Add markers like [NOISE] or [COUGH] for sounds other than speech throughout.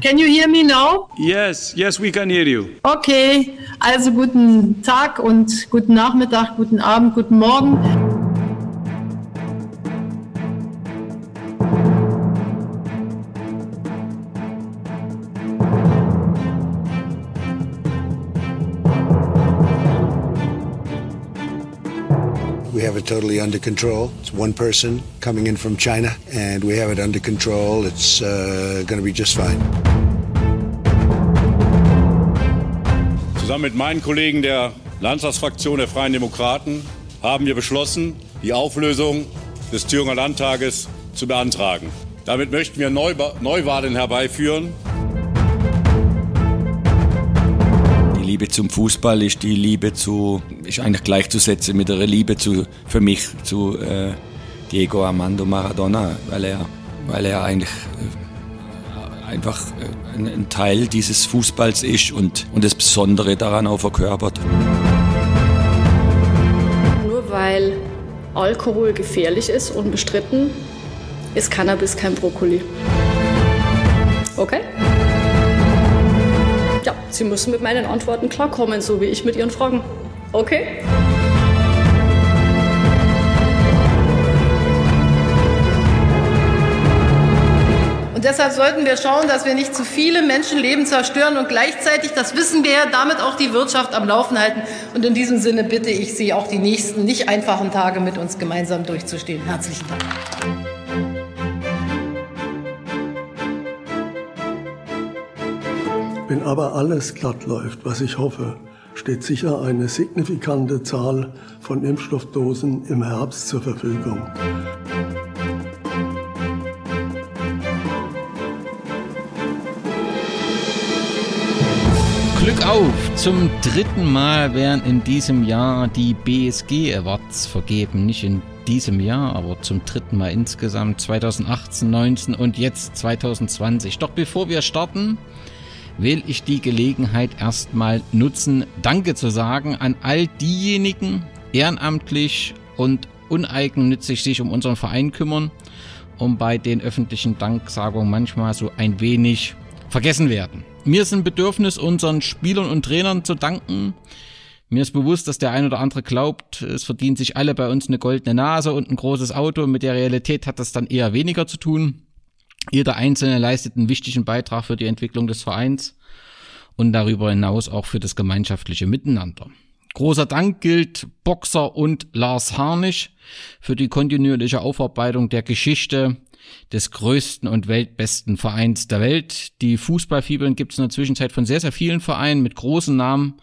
Can you hear me now? Yes, yes, we can hear you. Okay, also guten Tag und guten Nachmittag, guten Abend, guten Morgen. We have it totally under control. It's one person coming in from China, and we have it under control. It's uh, going to be just fine. Zusammen mit meinen Kollegen der Landtagsfraktion der Freien Demokraten haben wir beschlossen, die Auflösung des Thüringer Landtages zu beantragen. Damit möchten wir Neuba Neuwahlen herbeiführen. Die Liebe zum Fußball ist die Liebe zu, ist eigentlich gleichzusetzen mit der Liebe zu, für mich zu äh, Diego Armando Maradona, weil er, weil er eigentlich äh, einfach äh, ein, Teil dieses Fußballs ist und, und das Besondere daran auch verkörpert. Nur weil Alkohol gefährlich ist, unbestritten, ist Cannabis kein Brokkoli. Okay? Ja, Sie müssen mit meinen Antworten klarkommen, so wie ich mit Ihren Fragen. Okay? Und deshalb sollten wir schauen, dass wir nicht zu viele Menschenleben zerstören und gleichzeitig, das wissen wir ja, damit auch die Wirtschaft am Laufen halten. Und in diesem Sinne bitte ich Sie, auch die nächsten nicht einfachen Tage mit uns gemeinsam durchzustehen. Herzlichen Dank. Wenn aber alles glatt läuft, was ich hoffe, steht sicher eine signifikante Zahl von Impfstoffdosen im Herbst zur Verfügung. Glück auf! Zum dritten Mal werden in diesem Jahr die BSG Awards vergeben. Nicht in diesem Jahr, aber zum dritten Mal insgesamt 2018, 19 und jetzt 2020. Doch bevor wir starten, will ich die Gelegenheit erstmal nutzen, Danke zu sagen an all diejenigen, ehrenamtlich und uneigennützig sich um unseren Verein kümmern und bei den öffentlichen Danksagungen manchmal so ein wenig vergessen werden. Mir ist ein Bedürfnis, unseren Spielern und Trainern zu danken. Mir ist bewusst, dass der ein oder andere glaubt, es verdienen sich alle bei uns eine goldene Nase und ein großes Auto. Mit der Realität hat das dann eher weniger zu tun. Jeder Einzelne leistet einen wichtigen Beitrag für die Entwicklung des Vereins und darüber hinaus auch für das gemeinschaftliche Miteinander. Großer Dank gilt Boxer und Lars Harnisch für die kontinuierliche Aufarbeitung der Geschichte des größten und weltbesten Vereins der Welt. Die Fußballfibeln gibt es in der Zwischenzeit von sehr, sehr vielen Vereinen mit großen Namen.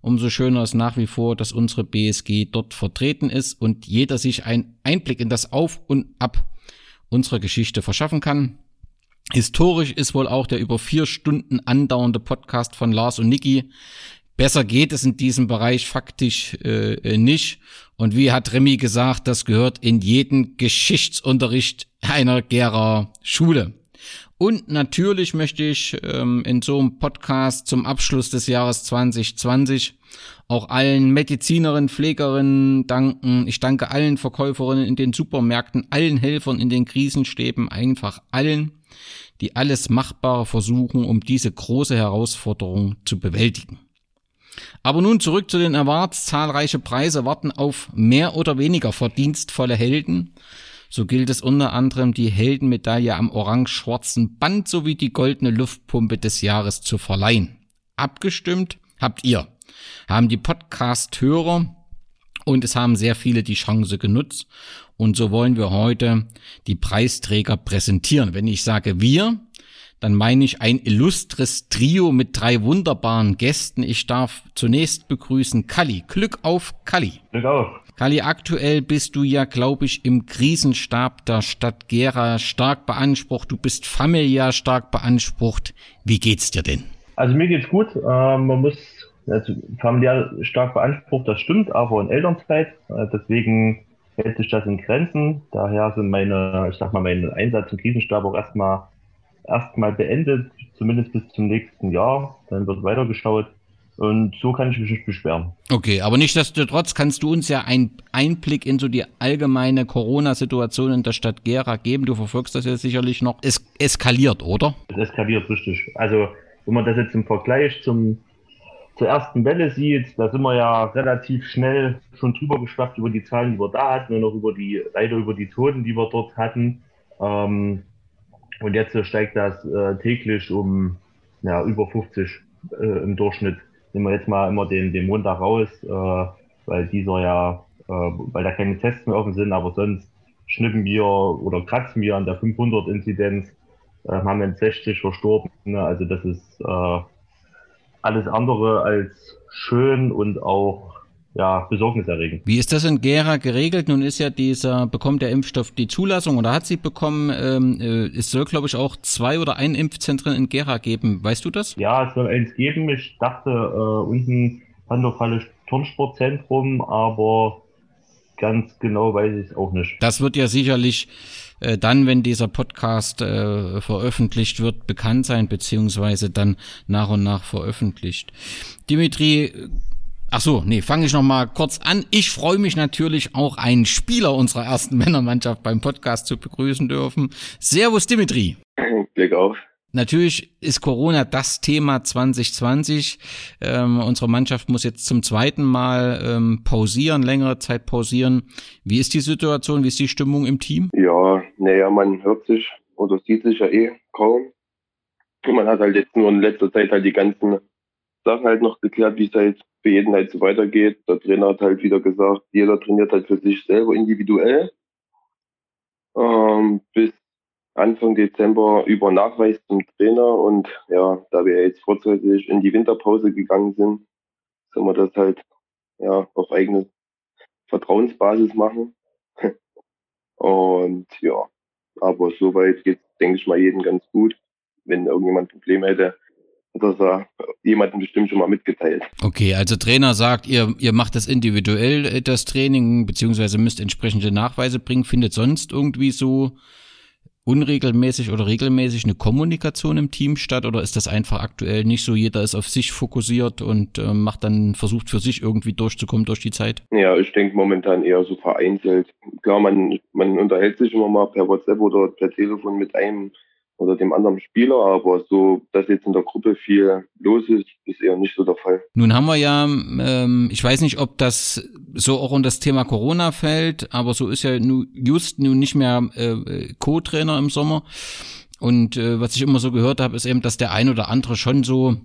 Umso schöner ist nach wie vor, dass unsere BSG dort vertreten ist und jeder sich einen Einblick in das Auf und Ab unserer Geschichte verschaffen kann. Historisch ist wohl auch der über vier Stunden andauernde Podcast von Lars und Niki. Besser geht es in diesem Bereich faktisch äh, nicht. Und wie hat Remy gesagt, das gehört in jeden Geschichtsunterricht einer Gera Schule. Und natürlich möchte ich ähm, in so einem Podcast zum Abschluss des Jahres 2020 auch allen Medizinerinnen, Pflegerinnen danken. Ich danke allen Verkäuferinnen in den Supermärkten, allen Helfern in den Krisenstäben, einfach allen, die alles Machbare versuchen, um diese große Herausforderung zu bewältigen. Aber nun zurück zu den Awards. Zahlreiche Preise warten auf mehr oder weniger verdienstvolle Helden. So gilt es unter anderem, die Heldenmedaille am orange-schwarzen Band sowie die goldene Luftpumpe des Jahres zu verleihen. Abgestimmt habt ihr, haben die Podcast-Hörer und es haben sehr viele die Chance genutzt. Und so wollen wir heute die Preisträger präsentieren. Wenn ich sage wir, dann meine ich ein illustres Trio mit drei wunderbaren Gästen. Ich darf zunächst begrüßen Kalli. Glück auf, Kalli. Glück auf. Kalli, aktuell bist du ja, glaube ich, im Krisenstab der Stadt Gera stark beansprucht. Du bist familiär stark beansprucht. Wie geht's dir denn? Also mir geht's gut. Ähm, man muss also familiär stark beansprucht, das stimmt, aber in Elternzeit. Äh, deswegen hält sich das in Grenzen. Daher sind meine, ich sag mal, mein Einsatz im Krisenstab auch erstmal erstmal beendet, zumindest bis zum nächsten Jahr. Dann wird weitergeschaut. Und so kann ich mich nicht beschweren. Okay, aber nichtsdestotrotz kannst du uns ja einen Einblick in so die allgemeine Corona-Situation in der Stadt Gera geben. Du verfolgst das ja sicherlich noch. Es eskaliert, oder? Es eskaliert richtig. Also, wenn man das jetzt im Vergleich zum, zur ersten Welle sieht, da sind wir ja relativ schnell schon drüber geschwappt über die Zahlen, die wir da hatten und auch über die, leider über die Toten, die wir dort hatten. Ähm, und jetzt steigt das äh, täglich um ja, über 50 äh, im Durchschnitt nehmen wir jetzt mal immer den, den Montag raus, äh, weil dieser ja, äh, weil da keine Tests mehr offen sind, aber sonst schnippen wir oder kratzen wir an der 500-Inzidenz, äh, haben wir 60 verstorben. Ne? Also das ist äh, alles andere als schön und auch ja, besorgniserregend. Wie ist das in Gera geregelt? Nun ist ja dieser, bekommt der Impfstoff die Zulassung oder hat sie bekommen? Ähm, äh, es soll, glaube ich, auch zwei oder ein Impfzentren in Gera geben. Weißt du das? Ja, es soll eins geben. Ich dachte, äh, unten Pandorfalle Turnsportzentrum, aber ganz genau weiß ich es auch nicht. Das wird ja sicherlich äh, dann, wenn dieser Podcast äh, veröffentlicht wird, bekannt sein, beziehungsweise dann nach und nach veröffentlicht. Dimitri, Ach so, nee, fange ich noch mal kurz an. Ich freue mich natürlich auch, einen Spieler unserer ersten [LAUGHS] Männermannschaft beim Podcast zu begrüßen dürfen. Servus Dimitri. [LAUGHS] Blick auf. Natürlich ist Corona das Thema 2020. Ähm, unsere Mannschaft muss jetzt zum zweiten Mal ähm, pausieren, längere Zeit pausieren. Wie ist die Situation? Wie ist die Stimmung im Team? Ja, naja, man hört sich oder sieht sich ja eh kaum. Man hat halt jetzt nur in letzter Zeit halt die ganzen Sachen halt noch geklärt, wie es halt für jeden halt so weitergeht. Der Trainer hat halt wieder gesagt, jeder trainiert halt für sich selber individuell. Ähm, bis Anfang Dezember über Nachweis zum Trainer und ja, da wir jetzt vorzeitig in die Winterpause gegangen sind, sollen wir das halt ja auf eigene Vertrauensbasis machen. [LAUGHS] und ja, aber soweit geht denke ich mal, jeden ganz gut. Wenn irgendjemand Probleme hätte, das er jemandem bestimmt schon mal mitgeteilt. Okay, also Trainer sagt, ihr, ihr macht das individuell, äh, das Training, beziehungsweise müsst entsprechende Nachweise bringen. Findet sonst irgendwie so unregelmäßig oder regelmäßig eine Kommunikation im Team statt oder ist das einfach aktuell nicht so? Jeder ist auf sich fokussiert und äh, macht dann, versucht für sich irgendwie durchzukommen durch die Zeit? Ja, ich denke momentan eher so vereinzelt. Klar, man, man unterhält sich immer mal per WhatsApp oder per Telefon mit einem oder dem anderen Spieler, aber so, dass jetzt in der Gruppe viel los ist, ist eher nicht so der Fall. Nun haben wir ja, ähm, ich weiß nicht, ob das so auch in das Thema Corona fällt, aber so ist ja nu, just nun nicht mehr äh, Co-Trainer im Sommer. Und äh, was ich immer so gehört habe, ist eben, dass der ein oder andere schon so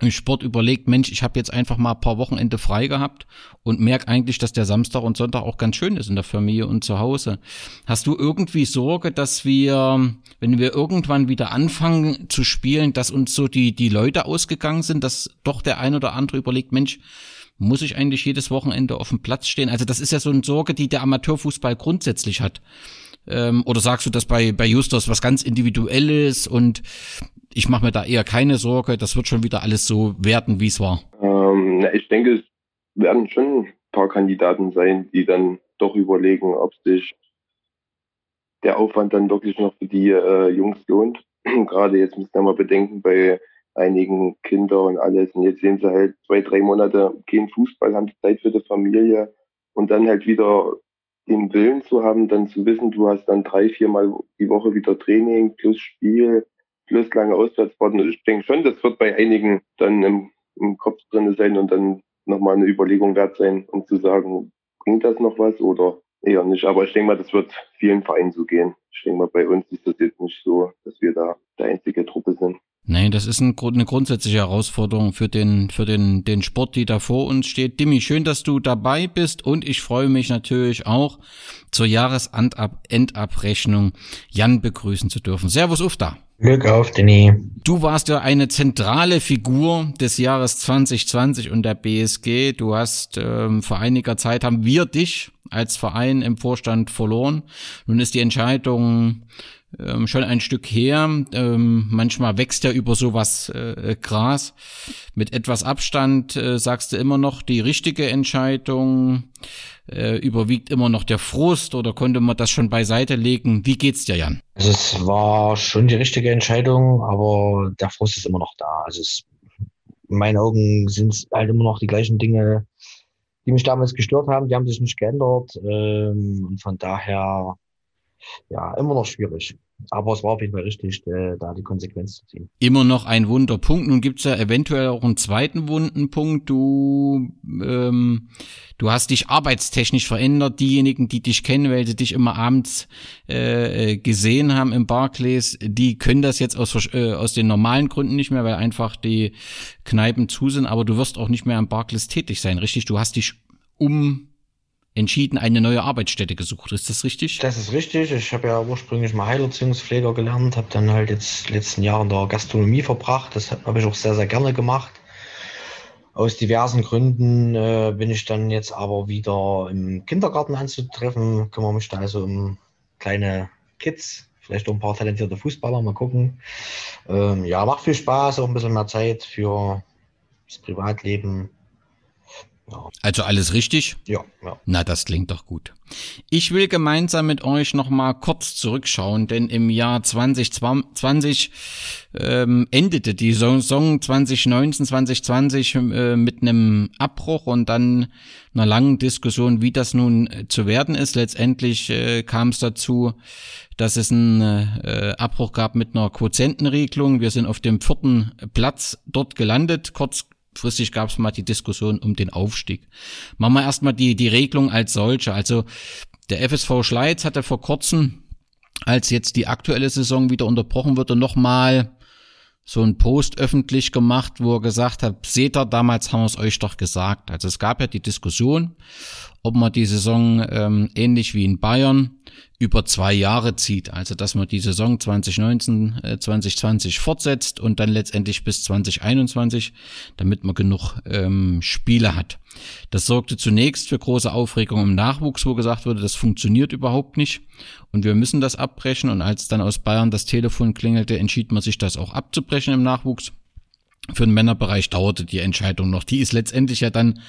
im Sport überlegt, Mensch, ich habe jetzt einfach mal ein paar Wochenende frei gehabt und merke eigentlich, dass der Samstag und Sonntag auch ganz schön ist in der Familie und zu Hause. Hast du irgendwie Sorge, dass wir, wenn wir irgendwann wieder anfangen zu spielen, dass uns so die, die Leute ausgegangen sind, dass doch der ein oder andere überlegt, Mensch, muss ich eigentlich jedes Wochenende auf dem Platz stehen? Also das ist ja so eine Sorge, die der Amateurfußball grundsätzlich hat. Ähm, oder sagst du, dass bei, bei Justus was ganz Individuelles und ich mache mir da eher keine Sorge, das wird schon wieder alles so werden, wie es war. Ähm, ich denke, es werden schon ein paar Kandidaten sein, die dann doch überlegen, ob sich der Aufwand dann wirklich noch für die äh, Jungs lohnt. [CLEARS THROAT] Gerade jetzt müssen wir mal bedenken, bei einigen Kinder und alles. Und jetzt sehen sie halt zwei, drei Monate kein Fußball, haben Zeit für die Familie und dann halt wieder den Willen zu haben, dann zu wissen, du hast dann drei, vier Mal die Woche wieder Training plus Spiel plus lange Auswärtsfahrten. Und ich denke schon, das wird bei einigen dann im, im Kopf drin sein und dann nochmal eine Überlegung wert sein, um zu sagen, bringt das noch was oder eher nicht. Aber ich denke mal, das wird vielen Vereinen so gehen. Ich denke mal, bei uns ist das jetzt nicht so, dass wir da der einzige Truppe sind. Nein, das ist ein, eine grundsätzliche Herausforderung für den, für den, den Sport, die da vor uns steht. Dimi, schön, dass du dabei bist und ich freue mich natürlich auch zur Jahresendabrechnung Jan begrüßen zu dürfen. Servus Ufta. Glück auf, Dini. Du warst ja eine zentrale Figur des Jahres 2020 und der BSG. Du hast ähm, vor einiger Zeit haben wir dich als Verein im Vorstand verloren. Nun ist die Entscheidung ähm, schon ein Stück her. Ähm, manchmal wächst ja über sowas äh, Gras. Mit etwas Abstand äh, sagst du immer noch die richtige Entscheidung. Äh, überwiegt immer noch der Frust oder konnte man das schon beiseite legen? Wie geht's dir, Jan? Also es war schon die richtige Entscheidung, aber der Frust ist immer noch da. Also es in meinen Augen sind es halt immer noch die gleichen Dinge, die mich damals gestört haben. Die haben sich nicht geändert. Ähm, und von daher, ja, immer noch schwierig. Aber es war auf jeden Fall richtig, äh, da die Konsequenz zu ziehen. Immer noch ein Wunderpunkt. Nun gibt's ja eventuell auch einen zweiten Wundenpunkt. Du, ähm, du hast dich arbeitstechnisch verändert. Diejenigen, die dich kennen, weil sie dich immer abends äh, gesehen haben im Barclays, die können das jetzt aus, äh, aus den normalen Gründen nicht mehr, weil einfach die Kneipen zu sind. Aber du wirst auch nicht mehr am Barclays tätig sein, richtig? Du hast dich um entschieden eine neue Arbeitsstätte gesucht. Ist das richtig? Das ist richtig. Ich habe ja ursprünglich mal Heilerziehungspfleger gelernt, habe dann halt jetzt letzten Jahren in der Gastronomie verbracht. Das habe ich auch sehr, sehr gerne gemacht. Aus diversen Gründen äh, bin ich dann jetzt aber wieder im Kindergarten anzutreffen. Kümmere mich da also um kleine Kids, vielleicht auch ein paar talentierte Fußballer, mal gucken. Ähm, ja, macht viel Spaß, auch ein bisschen mehr Zeit für das Privatleben. Also alles richtig? Ja, ja. Na, das klingt doch gut. Ich will gemeinsam mit euch noch mal kurz zurückschauen, denn im Jahr 2020 ähm, endete die Saison 2019, 2020 äh, mit einem Abbruch und dann einer langen Diskussion, wie das nun äh, zu werden ist. Letztendlich äh, kam es dazu, dass es einen äh, Abbruch gab mit einer Quotientenregelung. Wir sind auf dem vierten Platz dort gelandet, kurz kurzfristig gab es mal die Diskussion um den Aufstieg. Machen wir erstmal die, die Regelung als solche. Also der FSV Schleiz hatte vor kurzem, als jetzt die aktuelle Saison wieder unterbrochen wurde, nochmal so ein Post öffentlich gemacht, wo er gesagt hat, seht ihr, damals haben wir es euch doch gesagt. Also es gab ja die Diskussion, ob man die Saison ähm, ähnlich wie in Bayern über zwei Jahre zieht. Also dass man die Saison 2019, äh, 2020 fortsetzt und dann letztendlich bis 2021, damit man genug ähm, Spiele hat. Das sorgte zunächst für große Aufregung im Nachwuchs, wo gesagt wurde, das funktioniert überhaupt nicht und wir müssen das abbrechen. Und als dann aus Bayern das Telefon klingelte, entschied man sich das auch abzubrechen im Nachwuchs. Für den Männerbereich dauerte die Entscheidung noch. Die ist letztendlich ja dann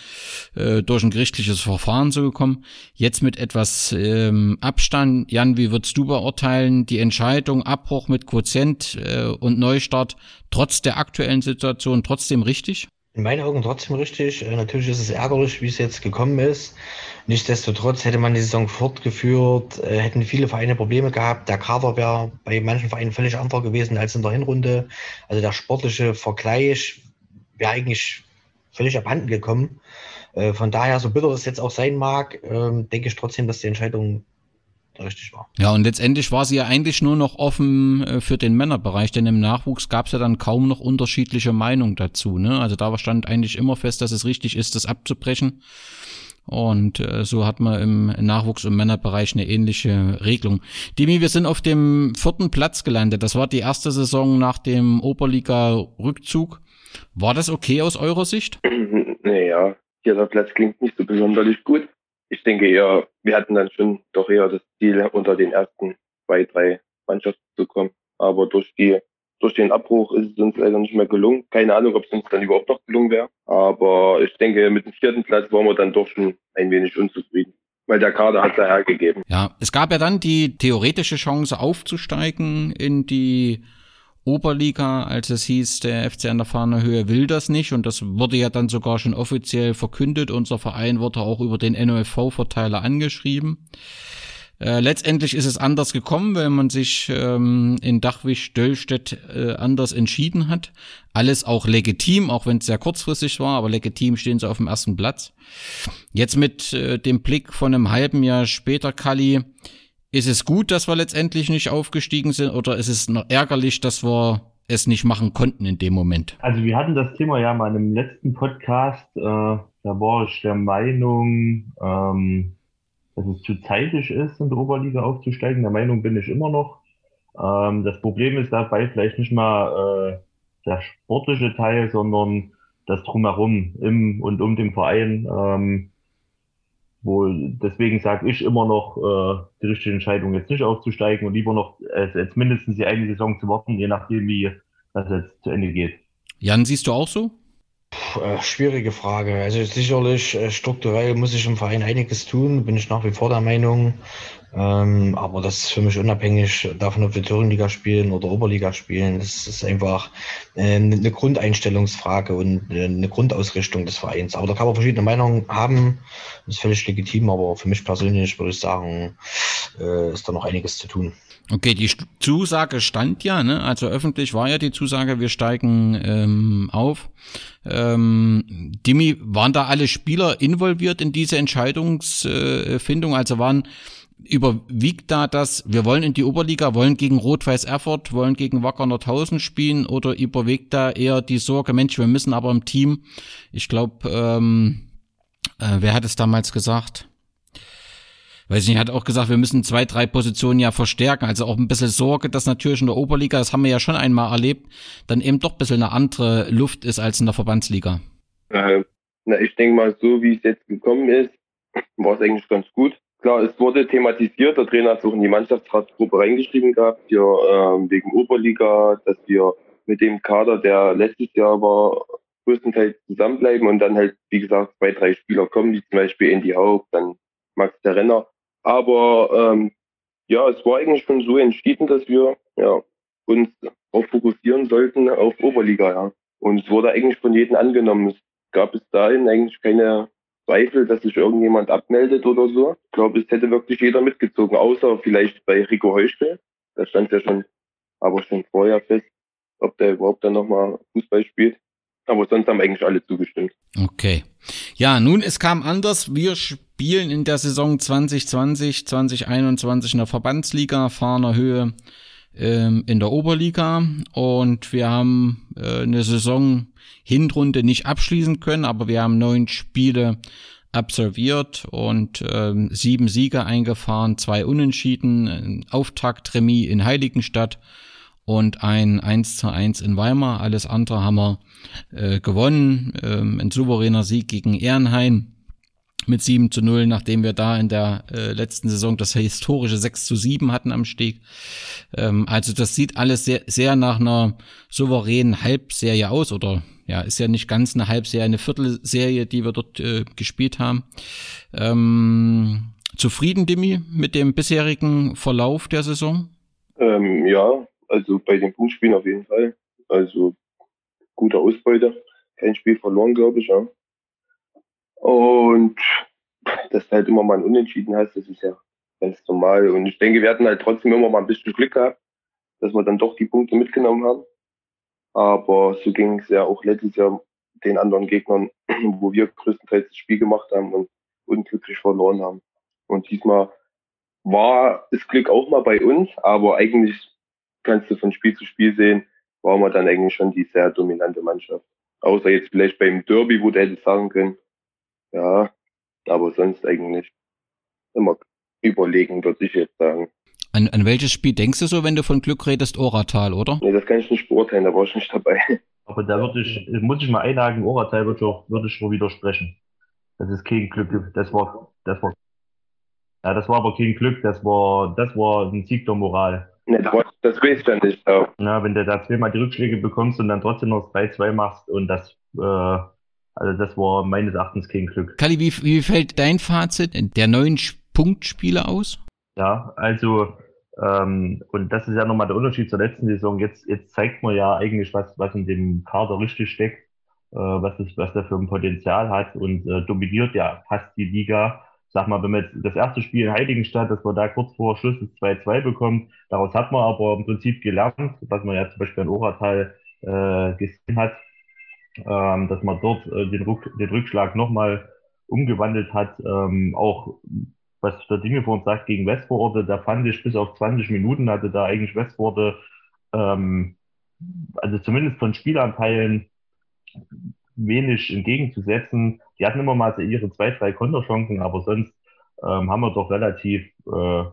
äh, durch ein gerichtliches Verfahren so gekommen. Jetzt mit etwas ähm, Abstand. Jan, wie würdest du beurteilen die Entscheidung, Abbruch mit Quotient äh, und Neustart trotz der aktuellen Situation trotzdem richtig? In meinen Augen trotzdem richtig. Äh, natürlich ist es ärgerlich, wie es jetzt gekommen ist. Nichtsdestotrotz hätte man die Saison fortgeführt, äh, hätten viele Vereine Probleme gehabt. Der Kader wäre bei manchen Vereinen völlig anderer gewesen als in der Hinrunde. Also der sportliche Vergleich wäre eigentlich völlig abhanden gekommen. Äh, von daher, so bitter es jetzt auch sein mag, ähm, denke ich trotzdem, dass die Entscheidung richtig war. Ja, und letztendlich war sie ja eigentlich nur noch offen äh, für den Männerbereich, denn im Nachwuchs gab es ja dann kaum noch unterschiedliche Meinungen dazu. Ne? Also da stand eigentlich immer fest, dass es richtig ist, das abzubrechen. Und äh, so hat man im Nachwuchs- und Männerbereich eine ähnliche Regelung. Dimi, wir sind auf dem vierten Platz gelandet. Das war die erste Saison nach dem Oberliga-Rückzug. War das okay aus eurer Sicht? [LAUGHS] Naja, dieser Platz klingt nicht so besonders gut ich denke eher, wir hatten dann schon doch eher das Ziel, unter den ersten zwei, drei Mannschaften zu kommen. Aber durch die durch den Abbruch ist es uns leider nicht mehr gelungen. Keine Ahnung, ob es uns dann überhaupt noch gelungen wäre. Aber ich denke, mit dem vierten Platz waren wir dann doch schon ein wenig unzufrieden. Weil der Kader hat da hergegeben. Ja, es gab ja dann die theoretische Chance aufzusteigen in die Oberliga, als es hieß, der FC an der Fahner Höhe will das nicht und das wurde ja dann sogar schon offiziell verkündet. Unser Verein wurde auch über den NOFV-Verteiler angeschrieben. Äh, letztendlich ist es anders gekommen, weil man sich ähm, in Dachwisch-Döllstedt äh, anders entschieden hat. Alles auch legitim, auch wenn es sehr kurzfristig war, aber legitim stehen sie auf dem ersten Platz. Jetzt mit äh, dem Blick von einem halben Jahr später, Kali, ist es gut, dass wir letztendlich nicht aufgestiegen sind oder ist es noch ärgerlich, dass wir es nicht machen konnten in dem Moment? Also wir hatten das Thema ja mal einem letzten Podcast. Äh, da war ich der Meinung, ähm, dass es zu zeitig ist, in der Oberliga aufzusteigen. Der Meinung bin ich immer noch. Ähm, das Problem ist dabei vielleicht nicht mal äh, der sportliche Teil, sondern das drumherum im und um den Verein. Ähm, wo deswegen sage ich immer noch äh, die richtige Entscheidung, jetzt nicht aufzusteigen und lieber noch äh, jetzt mindestens die eine Saison zu warten, je nachdem, wie das jetzt zu Ende geht. Jan, siehst du auch so? Äh, schwierige Frage. Also sicherlich äh, strukturell muss ich im Verein einiges tun, bin ich nach wie vor der Meinung. Ähm, aber das ist für mich unabhängig davon, ob wir Thüringen-Liga spielen oder Oberliga spielen. Das ist einfach äh, eine Grundeinstellungsfrage und äh, eine Grundausrichtung des Vereins. Aber da kann man verschiedene Meinungen haben. Das ist völlig legitim, aber für mich persönlich würde ich sagen, äh, ist da noch einiges zu tun. Okay, die Zusage stand ja, ne? also öffentlich war ja die Zusage, wir steigen ähm, auf. Ähm, Dimi, waren da alle Spieler involviert in diese Entscheidungsfindung? Also waren überwiegt da das, wir wollen in die Oberliga, wollen gegen Rot-Weiß Erfurt, wollen gegen Wacker Nordhausen spielen oder überwiegt da eher die Sorge, Mensch, wir müssen aber im Team, ich glaube, ähm, äh, wer hat es damals gesagt? Weiß nicht, hat auch gesagt, wir müssen zwei, drei Positionen ja verstärken. Also auch ein bisschen Sorge, dass natürlich in der Oberliga, das haben wir ja schon einmal erlebt, dann eben doch ein bisschen eine andere Luft ist als in der Verbandsliga. Na, ich denke mal, so wie es jetzt gekommen ist, war es eigentlich ganz gut. Klar, es wurde thematisiert, der Trainer hat es auch in die Mannschaftsratsgruppe reingeschrieben gehabt, hier ähm, wegen Oberliga, dass wir mit dem Kader, der letztes Jahr war, größtenteils zusammenbleiben und dann halt, wie gesagt, zwei, drei Spieler kommen, wie zum Beispiel Andy Haupt, dann Max der Renner. Aber ähm, ja, es war eigentlich schon so entschieden, dass wir ja, uns auch fokussieren sollten auf Oberliga. Ja. Und es wurde eigentlich von jedem angenommen. Es gab bis dahin eigentlich keine Zweifel, dass sich irgendjemand abmeldet oder so. Ich glaube, es hätte wirklich jeder mitgezogen, außer vielleicht bei Rico Heuschel. Da stand ja schon, aber schon vorher fest, ob der überhaupt dann nochmal Fußball spielt. Aber sonst haben eigentlich alle zugestimmt. Okay. Ja, nun, es kam anders. Wir spielen in der Saison 2020, 2021 in der Verbandsliga, Fahner Höhe ähm, in der Oberliga und wir haben äh, eine Saison Hinrunde nicht abschließen können, aber wir haben neun Spiele absolviert und ähm, sieben Siege eingefahren, zwei Unentschieden, ein Auftaktremis in Heiligenstadt und ein 1 zu 1 in Weimar. Alles andere haben wir äh, gewonnen. Ähm, ein souveräner Sieg gegen Ehrenhain mit 7 zu 0, nachdem wir da in der äh, letzten Saison das historische 6 zu 7 hatten am Steg. Ähm, also das sieht alles sehr, sehr nach einer souveränen Halbserie aus oder ja, ist ja nicht ganz eine Halbserie, eine Viertelserie, die wir dort äh, gespielt haben. Ähm, zufrieden, Dimi, mit dem bisherigen Verlauf der Saison? Ähm, ja, also bei den Punktspielen auf jeden Fall. Also gute Ausbeute. Kein Spiel verloren, glaube ich, ja. Und dass du halt immer mal ein Unentschieden hast, das ist ja ganz normal. Und ich denke, wir hatten halt trotzdem immer mal ein bisschen Glück gehabt, dass wir dann doch die Punkte mitgenommen haben. Aber so ging es ja auch letztes Jahr den anderen Gegnern, [CLEARS THROAT] wo wir größtenteils das Spiel gemacht haben und unglücklich verloren haben. Und diesmal war das Glück auch mal bei uns, aber eigentlich kannst du von Spiel zu Spiel sehen, waren wir dann eigentlich schon die sehr dominante Mannschaft. Außer jetzt vielleicht beim Derby, wo du hättest sagen können, ja, aber sonst eigentlich immer überlegen, würde ich jetzt sagen. An, an welches Spiel denkst du so, wenn du von Glück redest? Oratal, oder? Nee, das kann ich nicht beurteilen, da war ich nicht dabei. [LAUGHS] Aber da würde ich, muss ich mal einhaken, Oratal würde ich, würde ich schon widersprechen. Das ist kein Glück, das war, das war, ja, das war aber kein Glück, das war, das war ein Sieg der Moral. Das, weiß ich dann nicht. Auch. Ja, wenn du da zweimal die Rückschläge bekommst und dann trotzdem noch 3-2 machst und das, äh, also das war meines Erachtens kein Glück. Kali, wie, wie fällt dein Fazit der neuen Punktspiele aus? Ja, also ähm, und das ist ja nochmal der Unterschied zur letzten Saison. Jetzt, jetzt zeigt man ja eigentlich, was, was in dem Kader richtig steckt, äh, was, das, was der für ein Potenzial hat und äh, dominiert ja fast die Liga. Sag mal, wenn man jetzt das erste Spiel in Heiligenstadt, dass man da kurz vor Schluss das 2-2 bekommt, daraus hat man aber im Prinzip gelernt, was man ja zum Beispiel in Oratal äh, gesehen hat, ähm, dass man dort äh, den, Ruck, den Rückschlag nochmal umgewandelt hat. Ähm, auch was der Dinge vor uns sagt gegen Westforde, da fand ich bis auf 20 Minuten hatte da eigentlich Westforde, ähm, also zumindest von Spielanteilen wenig entgegenzusetzen. Die hatten immer mal so ihre zwei, drei Konterchancen, aber sonst ähm, haben wir doch relativ äh,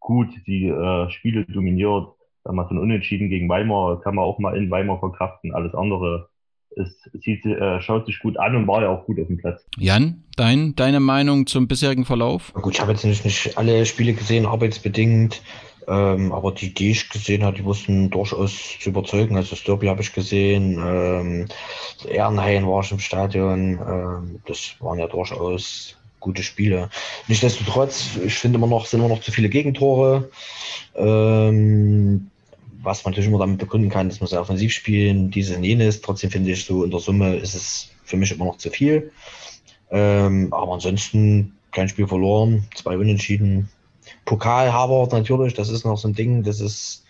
gut die äh, Spiele dominiert. Wenn man von Unentschieden gegen Weimar kann man auch mal in Weimar verkraften. Alles andere es sieht, äh, schaut sich gut an und war ja auch gut auf dem Platz. Jan, dein, deine Meinung zum bisherigen Verlauf? Gut, ich habe jetzt nicht, nicht alle Spiele gesehen, arbeitsbedingt. Ähm, aber die, die ich gesehen habe, die wussten durchaus zu überzeugen. Also das Derby habe ich gesehen, ähm, Ehrenhain war ich im Stadion. Ähm, das waren ja durchaus gute Spiele. Nichtsdestotrotz, ich finde immer noch, sind immer noch zu viele Gegentore. Ähm, was man natürlich immer damit begründen kann, dass man sehr offensiv spielen, dieses und jenes. Trotzdem finde ich so in der Summe ist es für mich immer noch zu viel. Ähm, aber ansonsten kein Spiel verloren, zwei Unentschieden. Pokal Harvard natürlich, das ist noch so ein Ding, das ist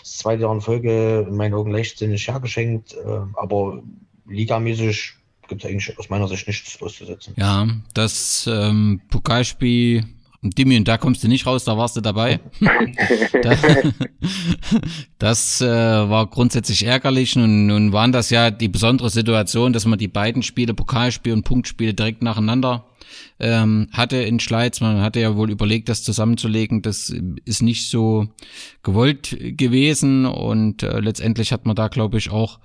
das zweite Jahr in Folge in meinen Augen leichtsinnig hergeschenkt, äh, aber ligamäßig gibt es eigentlich aus meiner Sicht nichts auszusetzen. Ja, das ähm, Pokalspiel Dimi, und da kommst du nicht raus, da warst du dabei. [LAUGHS] das, [LAUGHS] das äh, war grundsätzlich ärgerlich. Nun, nun waren das ja die besondere Situation, dass man die beiden Spiele, Pokalspiel und Punktspiele, direkt nacheinander ähm, hatte in Schleiz. Man hatte ja wohl überlegt, das zusammenzulegen. Das ist nicht so gewollt gewesen. Und äh, letztendlich hat man da, glaube ich, auch,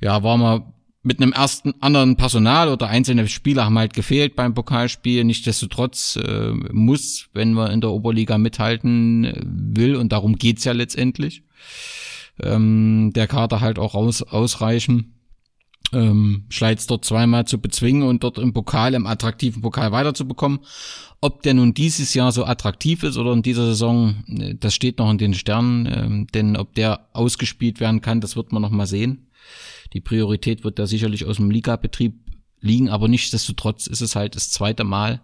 ja, war man mit einem ersten anderen Personal oder einzelne Spieler haben halt gefehlt beim Pokalspiel. Nichtsdestotrotz äh, muss, wenn man in der Oberliga mithalten äh, will, und darum geht's ja letztendlich, ähm, der Kader halt auch aus, ausreichen. Ähm, Schleiz dort zweimal zu bezwingen und dort im Pokal, im attraktiven Pokal weiterzubekommen. Ob der nun dieses Jahr so attraktiv ist oder in dieser Saison, äh, das steht noch in den Sternen, ähm, denn ob der ausgespielt werden kann, das wird man noch mal sehen. Die Priorität wird da sicherlich aus dem Ligabetrieb liegen, aber nichtsdestotrotz ist es halt das zweite Mal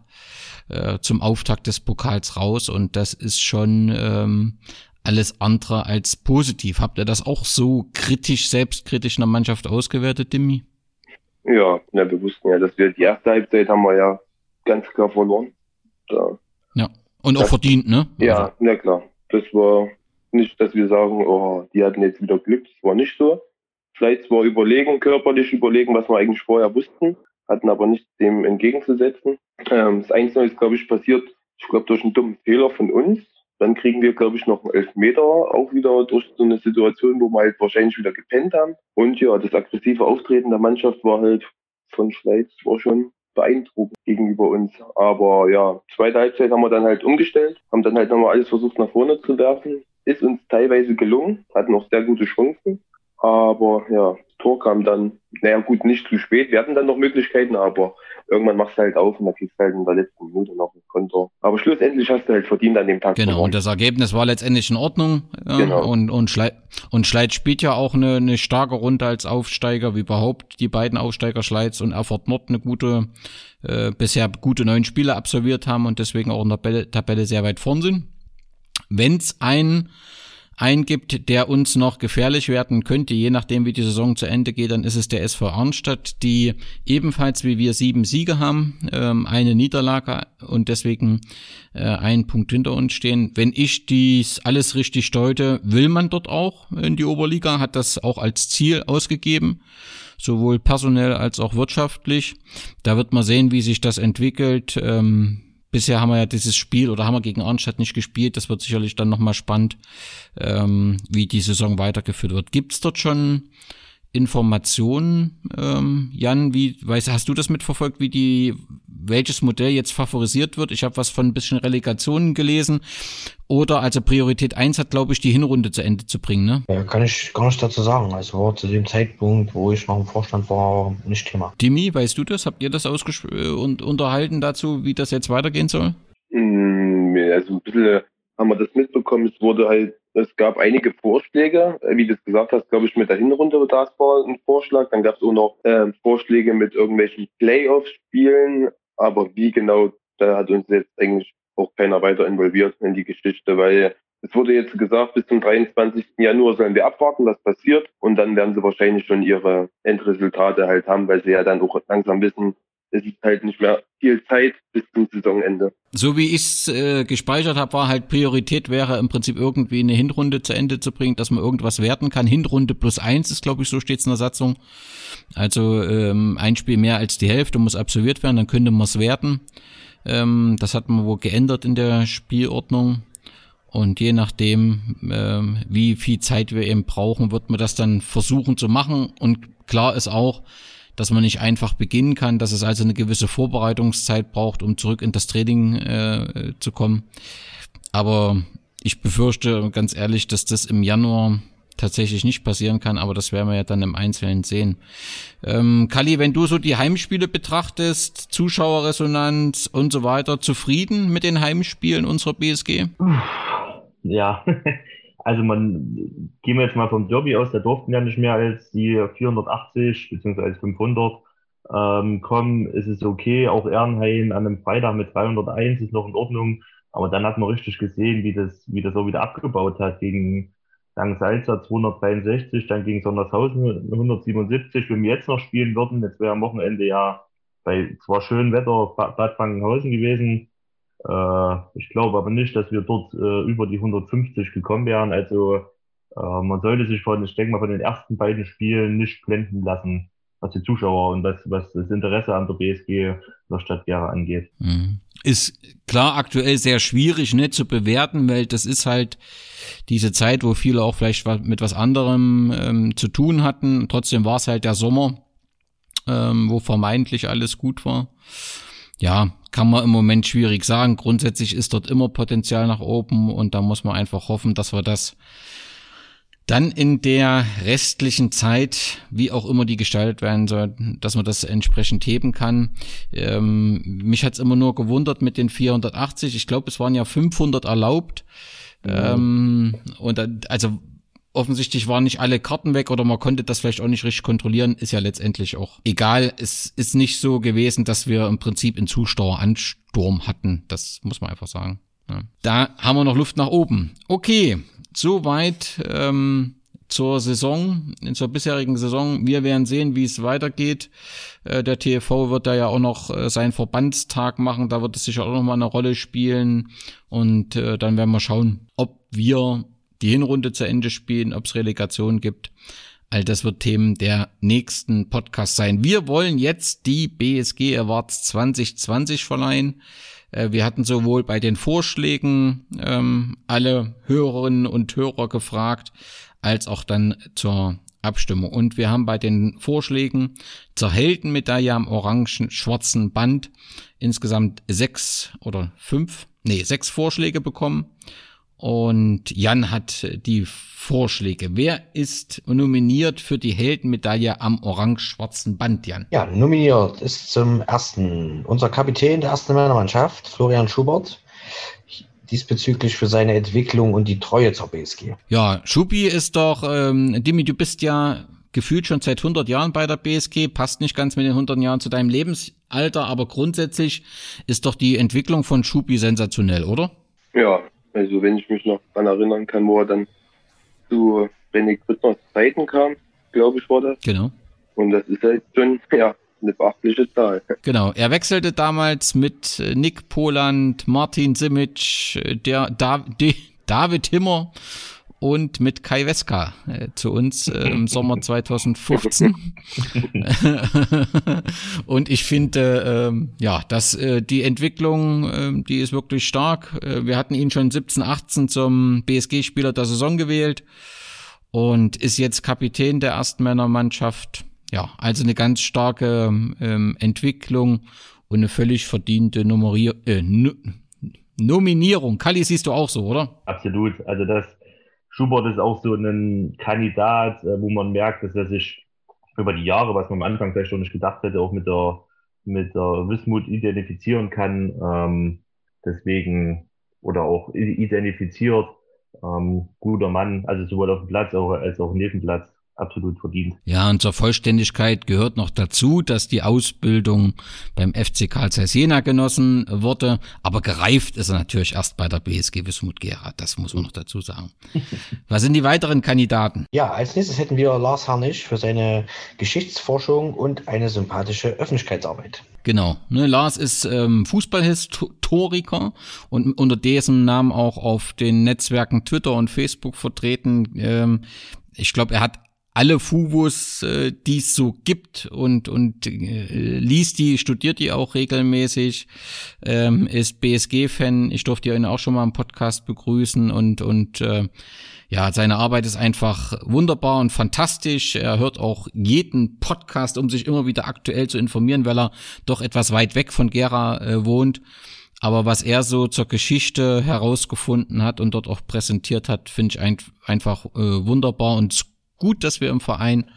äh, zum Auftakt des Pokals raus und das ist schon ähm, alles andere als positiv. Habt ihr das auch so kritisch, selbstkritisch in der Mannschaft ausgewertet, Dimi? Ja, na, wir wussten ja, dass wir die erste Halbzeit haben wir ja ganz klar verloren. Da, ja, und auch verdient, ne? Ja, also. na klar. Das war nicht, dass wir sagen, oh, die hatten jetzt wieder Glück. Das war nicht so vielleicht zwar überlegen, körperlich überlegen, was wir eigentlich vorher wussten, hatten aber nichts dem entgegenzusetzen. Ähm, das Einzige ist, glaube ich, passiert, ich glaube, durch einen dummen Fehler von uns. Dann kriegen wir, glaube ich, noch einen Elfmeter, auch wieder durch so eine Situation, wo wir halt wahrscheinlich wieder gepennt haben. Und ja, das aggressive Auftreten der Mannschaft war halt von Schweiz war schon beeindruckend gegenüber uns. Aber ja, zweite Halbzeit haben wir dann halt umgestellt, haben dann halt nochmal alles versucht nach vorne zu werfen. Ist uns teilweise gelungen, hatten auch sehr gute Chancen. Aber ja, das Tor kam dann, naja gut, nicht zu spät. Wir hatten dann noch Möglichkeiten, aber irgendwann machst du halt auf und dann kriegst du halt in der letzten Minute noch ein Konto. Aber schlussendlich hast du halt verdient an dem Tag. Genau, und das Ergebnis war letztendlich in Ordnung. Ja, genau. Und, und, Schleit, und Schleit spielt ja auch eine, eine starke Runde als Aufsteiger, wie überhaupt die beiden Aufsteiger Schleiz und Erfurt Nord eine gute, äh, bisher gute neun Spiele absolviert haben und deswegen auch in der Tabelle sehr weit vorn sind. Wenn es ein eingibt, der uns noch gefährlich werden könnte, je nachdem wie die Saison zu Ende geht, dann ist es der SV Arnstadt, die ebenfalls wie wir sieben Siege haben, ähm, eine Niederlage und deswegen äh, einen Punkt hinter uns stehen. Wenn ich dies alles richtig deute, will man dort auch in die Oberliga, hat das auch als Ziel ausgegeben sowohl personell als auch wirtschaftlich. Da wird man sehen, wie sich das entwickelt. Ähm, bisher haben wir ja dieses Spiel oder haben wir gegen Arnstadt nicht gespielt. Das wird sicherlich dann nochmal spannend, ähm, wie die Saison weitergeführt wird. Gibt's dort schon Informationen, ähm, Jan, wie, weißt, hast du das mitverfolgt, wie die, welches Modell jetzt favorisiert wird? Ich habe was von ein bisschen Relegationen gelesen. Oder also Priorität 1 hat, glaube ich, die Hinrunde zu Ende zu bringen, ne? Ja, kann ich gar nicht dazu sagen. Also war zu dem Zeitpunkt, wo ich noch im Vorstand war, nicht Thema. Dimi, weißt du das? Habt ihr das äh, und unterhalten dazu, wie das jetzt weitergehen soll? Mm, also ein bisschen haben wir das mitbekommen. Es wurde halt es gab einige Vorschläge, äh, wie du es gesagt hast, glaube ich, mit der Hinrunde das war ein Vorschlag. Dann gab es auch noch äh, Vorschläge mit irgendwelchen Playoff-Spielen. Aber wie genau, da hat uns jetzt eigentlich auch keiner weiter involviert in die Geschichte, weil es wurde jetzt gesagt, bis zum 23. Januar sollen wir abwarten, was passiert. Und dann werden sie wahrscheinlich schon ihre Endresultate halt haben, weil sie ja dann auch langsam wissen, es ist halt nicht mehr viel Zeit bis zum Saisonende. So wie ich es äh, gespeichert habe, war halt Priorität wäre im Prinzip irgendwie eine Hinrunde zu Ende zu bringen, dass man irgendwas werten kann. Hinrunde plus eins ist, glaube ich, so steht es in der Satzung. Also ähm, ein Spiel mehr als die Hälfte muss absolviert werden, dann könnte man es werten. Ähm, das hat man wohl geändert in der Spielordnung. Und je nachdem, ähm, wie viel Zeit wir eben brauchen, wird man das dann versuchen zu machen. Und klar ist auch, dass man nicht einfach beginnen kann, dass es also eine gewisse Vorbereitungszeit braucht, um zurück in das Training äh, zu kommen. Aber ich befürchte ganz ehrlich, dass das im Januar tatsächlich nicht passieren kann, aber das werden wir ja dann im Einzelnen sehen. Ähm, Kali, wenn du so die Heimspiele betrachtest, Zuschauerresonanz und so weiter, zufrieden mit den Heimspielen unserer BSG? Ja, [LAUGHS] also man, gehen wir jetzt mal vom Derby aus, da durften ja nicht mehr als die 480 bzw. 500 ähm, kommen, ist es okay. Auch Ehrenhain an einem Freitag mit 301 ist noch in Ordnung. Aber dann hat man richtig gesehen, wie das, wie das auch wieder abgebaut hat gegen St. Salzer 263, dann gegen Sondershausen 177. Wenn wir jetzt noch spielen würden, jetzt wäre am Wochenende ja bei zwar schönem Wetter Bad Frankenhausen gewesen. Äh, ich glaube aber nicht, dass wir dort äh, über die 150 gekommen wären. Also äh, man sollte sich von, ich denke mal, von den ersten beiden Spielen nicht blenden lassen was die Zuschauer und was, was das Interesse an der BSG der Stadt Gera angeht. Mhm. Ist klar aktuell sehr schwierig ne, zu bewerten, weil das ist halt diese Zeit, wo viele auch vielleicht mit was anderem ähm, zu tun hatten. Trotzdem war es halt der Sommer, ähm, wo vermeintlich alles gut war. Ja, kann man im Moment schwierig sagen. Grundsätzlich ist dort immer Potenzial nach oben und da muss man einfach hoffen, dass wir das dann in der restlichen Zeit, wie auch immer die gestaltet werden soll, dass man das entsprechend heben kann. Ähm, mich hat's immer nur gewundert mit den 480. Ich glaube, es waren ja 500 erlaubt. Mhm. Ähm, und also offensichtlich waren nicht alle Karten weg oder man konnte das vielleicht auch nicht richtig kontrollieren. Ist ja letztendlich auch egal. Es ist nicht so gewesen, dass wir im Prinzip einen Zuschaueransturm hatten. Das muss man einfach sagen. Ja. Da haben wir noch Luft nach oben. Okay, Soweit ähm, zur Saison, zur bisherigen Saison. Wir werden sehen, wie es weitergeht. Äh, der TFV wird da ja auch noch äh, seinen Verbandstag machen. Da wird es sicher auch noch mal eine Rolle spielen. Und äh, dann werden wir schauen, ob wir die Hinrunde zu Ende spielen, ob es Relegation gibt. All das wird Themen der nächsten Podcast sein. Wir wollen jetzt die BSG Awards 2020 verleihen. Äh, wir hatten sowohl bei den Vorschlägen ähm, alle Hörerinnen und Hörer gefragt, als auch dann zur Abstimmung. Und wir haben bei den Vorschlägen zur Heldenmedaille am orangen-schwarzen Band insgesamt sechs oder fünf, nee, sechs Vorschläge bekommen. Und Jan hat die Vorschläge. Wer ist nominiert für die Heldenmedaille am orange-schwarzen Band, Jan? Ja, nominiert ist zum ersten unser Kapitän der ersten Männermannschaft, Florian Schubert. Diesbezüglich für seine Entwicklung und die Treue zur BSG. Ja, Schubi ist doch, ähm, Dimi, du bist ja gefühlt schon seit 100 Jahren bei der BSG, passt nicht ganz mit den 100 Jahren zu deinem Lebensalter, aber grundsätzlich ist doch die Entwicklung von Schubi sensationell, oder? Ja, also wenn ich mich noch daran erinnern kann, wo er dann zu René Grüttners Zeiten kam, glaube ich, war das. Genau. Und das ist halt schon, ja, eine beachtliche Zahl. Genau, er wechselte damals mit äh, Nick Poland, Martin Simic, äh, der da, [LAUGHS] David Himmer und mit Kai Weska äh, zu uns äh, im Sommer [LAUGHS] 2015. [LAUGHS] und ich finde, ähm, ja, dass äh, die Entwicklung, äh, die ist wirklich stark. Äh, wir hatten ihn schon 17, 18 zum BSG-Spieler der Saison gewählt und ist jetzt Kapitän der ersten Männermannschaft. Ja, also eine ganz starke ähm, Entwicklung und eine völlig verdiente Nummerier äh, Nominierung. Kali siehst du auch so, oder? Absolut. Also das Schubert ist auch so ein Kandidat, äh, wo man merkt, dass er sich über die Jahre, was man am Anfang vielleicht schon nicht gedacht hätte, auch mit der, mit der Wismut identifizieren kann. Ähm, deswegen, oder auch identifiziert, ähm, guter Mann, also sowohl auf dem Platz als auch neben Platz absolut verdient. Ja, und zur Vollständigkeit gehört noch dazu, dass die Ausbildung beim FC Karl Zeiss Jena genossen wurde, aber gereift ist er natürlich erst bei der BSG Wismut Gera, das muss man noch dazu sagen. [LAUGHS] Was sind die weiteren Kandidaten? Ja, als nächstes hätten wir Lars Harnisch für seine Geschichtsforschung und eine sympathische Öffentlichkeitsarbeit. Genau. Ne, Lars ist ähm, Fußballhistoriker und unter diesem Namen auch auf den Netzwerken Twitter und Facebook vertreten. Ähm, ich glaube, er hat alle Fuvos, äh, die es so gibt und und äh, liest die, studiert die auch regelmäßig, ähm, ist BSG-Fan. Ich durfte ihn auch schon mal im Podcast begrüßen und und äh, ja, seine Arbeit ist einfach wunderbar und fantastisch. Er hört auch jeden Podcast, um sich immer wieder aktuell zu informieren, weil er doch etwas weit weg von Gera äh, wohnt. Aber was er so zur Geschichte herausgefunden hat und dort auch präsentiert hat, finde ich ein, einfach äh, wunderbar und gut, dass wir im Verein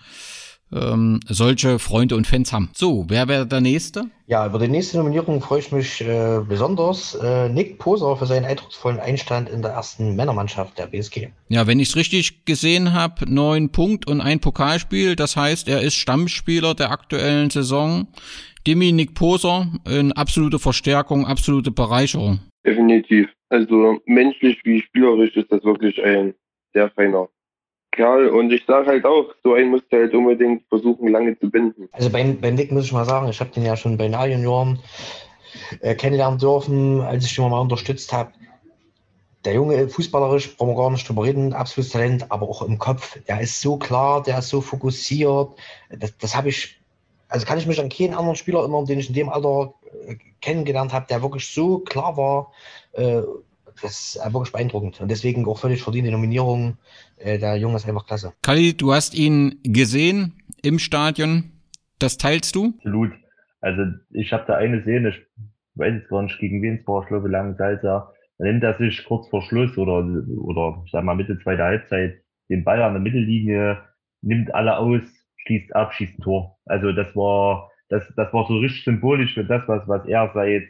ähm, solche Freunde und Fans haben. So, wer wäre der Nächste? Ja, über die nächste Nominierung freue ich mich äh, besonders. Äh, Nick Poser für seinen eindrucksvollen Einstand in der ersten Männermannschaft der BSG. Ja, wenn ich es richtig gesehen habe, neun Punkt und ein Pokalspiel. Das heißt, er ist Stammspieler der aktuellen Saison. Demi Nick Poser, eine absolute Verstärkung, absolute Bereicherung. Definitiv. Also menschlich wie spielerisch ist das wirklich ein sehr feiner Kerl. Und ich sage halt auch, so einen musst du halt unbedingt versuchen, lange zu binden. Also beim, beim Nick muss ich mal sagen, ich habe den ja schon bei A-Junioren äh, kennenlernen dürfen, als ich den mal unterstützt habe. Der Junge, fußballerisch, brauchen wir gar nicht drüber reden, absolutes Talent, aber auch im Kopf. Der ist so klar, der ist so fokussiert. Das, das habe ich, also kann ich mich an keinen anderen Spieler erinnern, den ich in dem Alter äh, kennengelernt habe, der wirklich so klar war. Äh, das ist wirklich beeindruckend. Und deswegen auch völlig verdiente Nominierung. Äh, der Junge ist einfach klasse. Kali, du hast ihn gesehen im Stadion. Das teilst du? Absolut. Also ich habe da eine Szene, ich weiß jetzt gar nicht, gegen wen es war, ich glaube Langensalza. Da nimmt er sich kurz vor Schluss oder, oder ich sag mal Mitte zweiter Halbzeit den Ball an der Mittellinie, nimmt alle aus, schließt ab, schießt ein Tor. Also das war, das, das war so richtig symbolisch für das, was, was er seit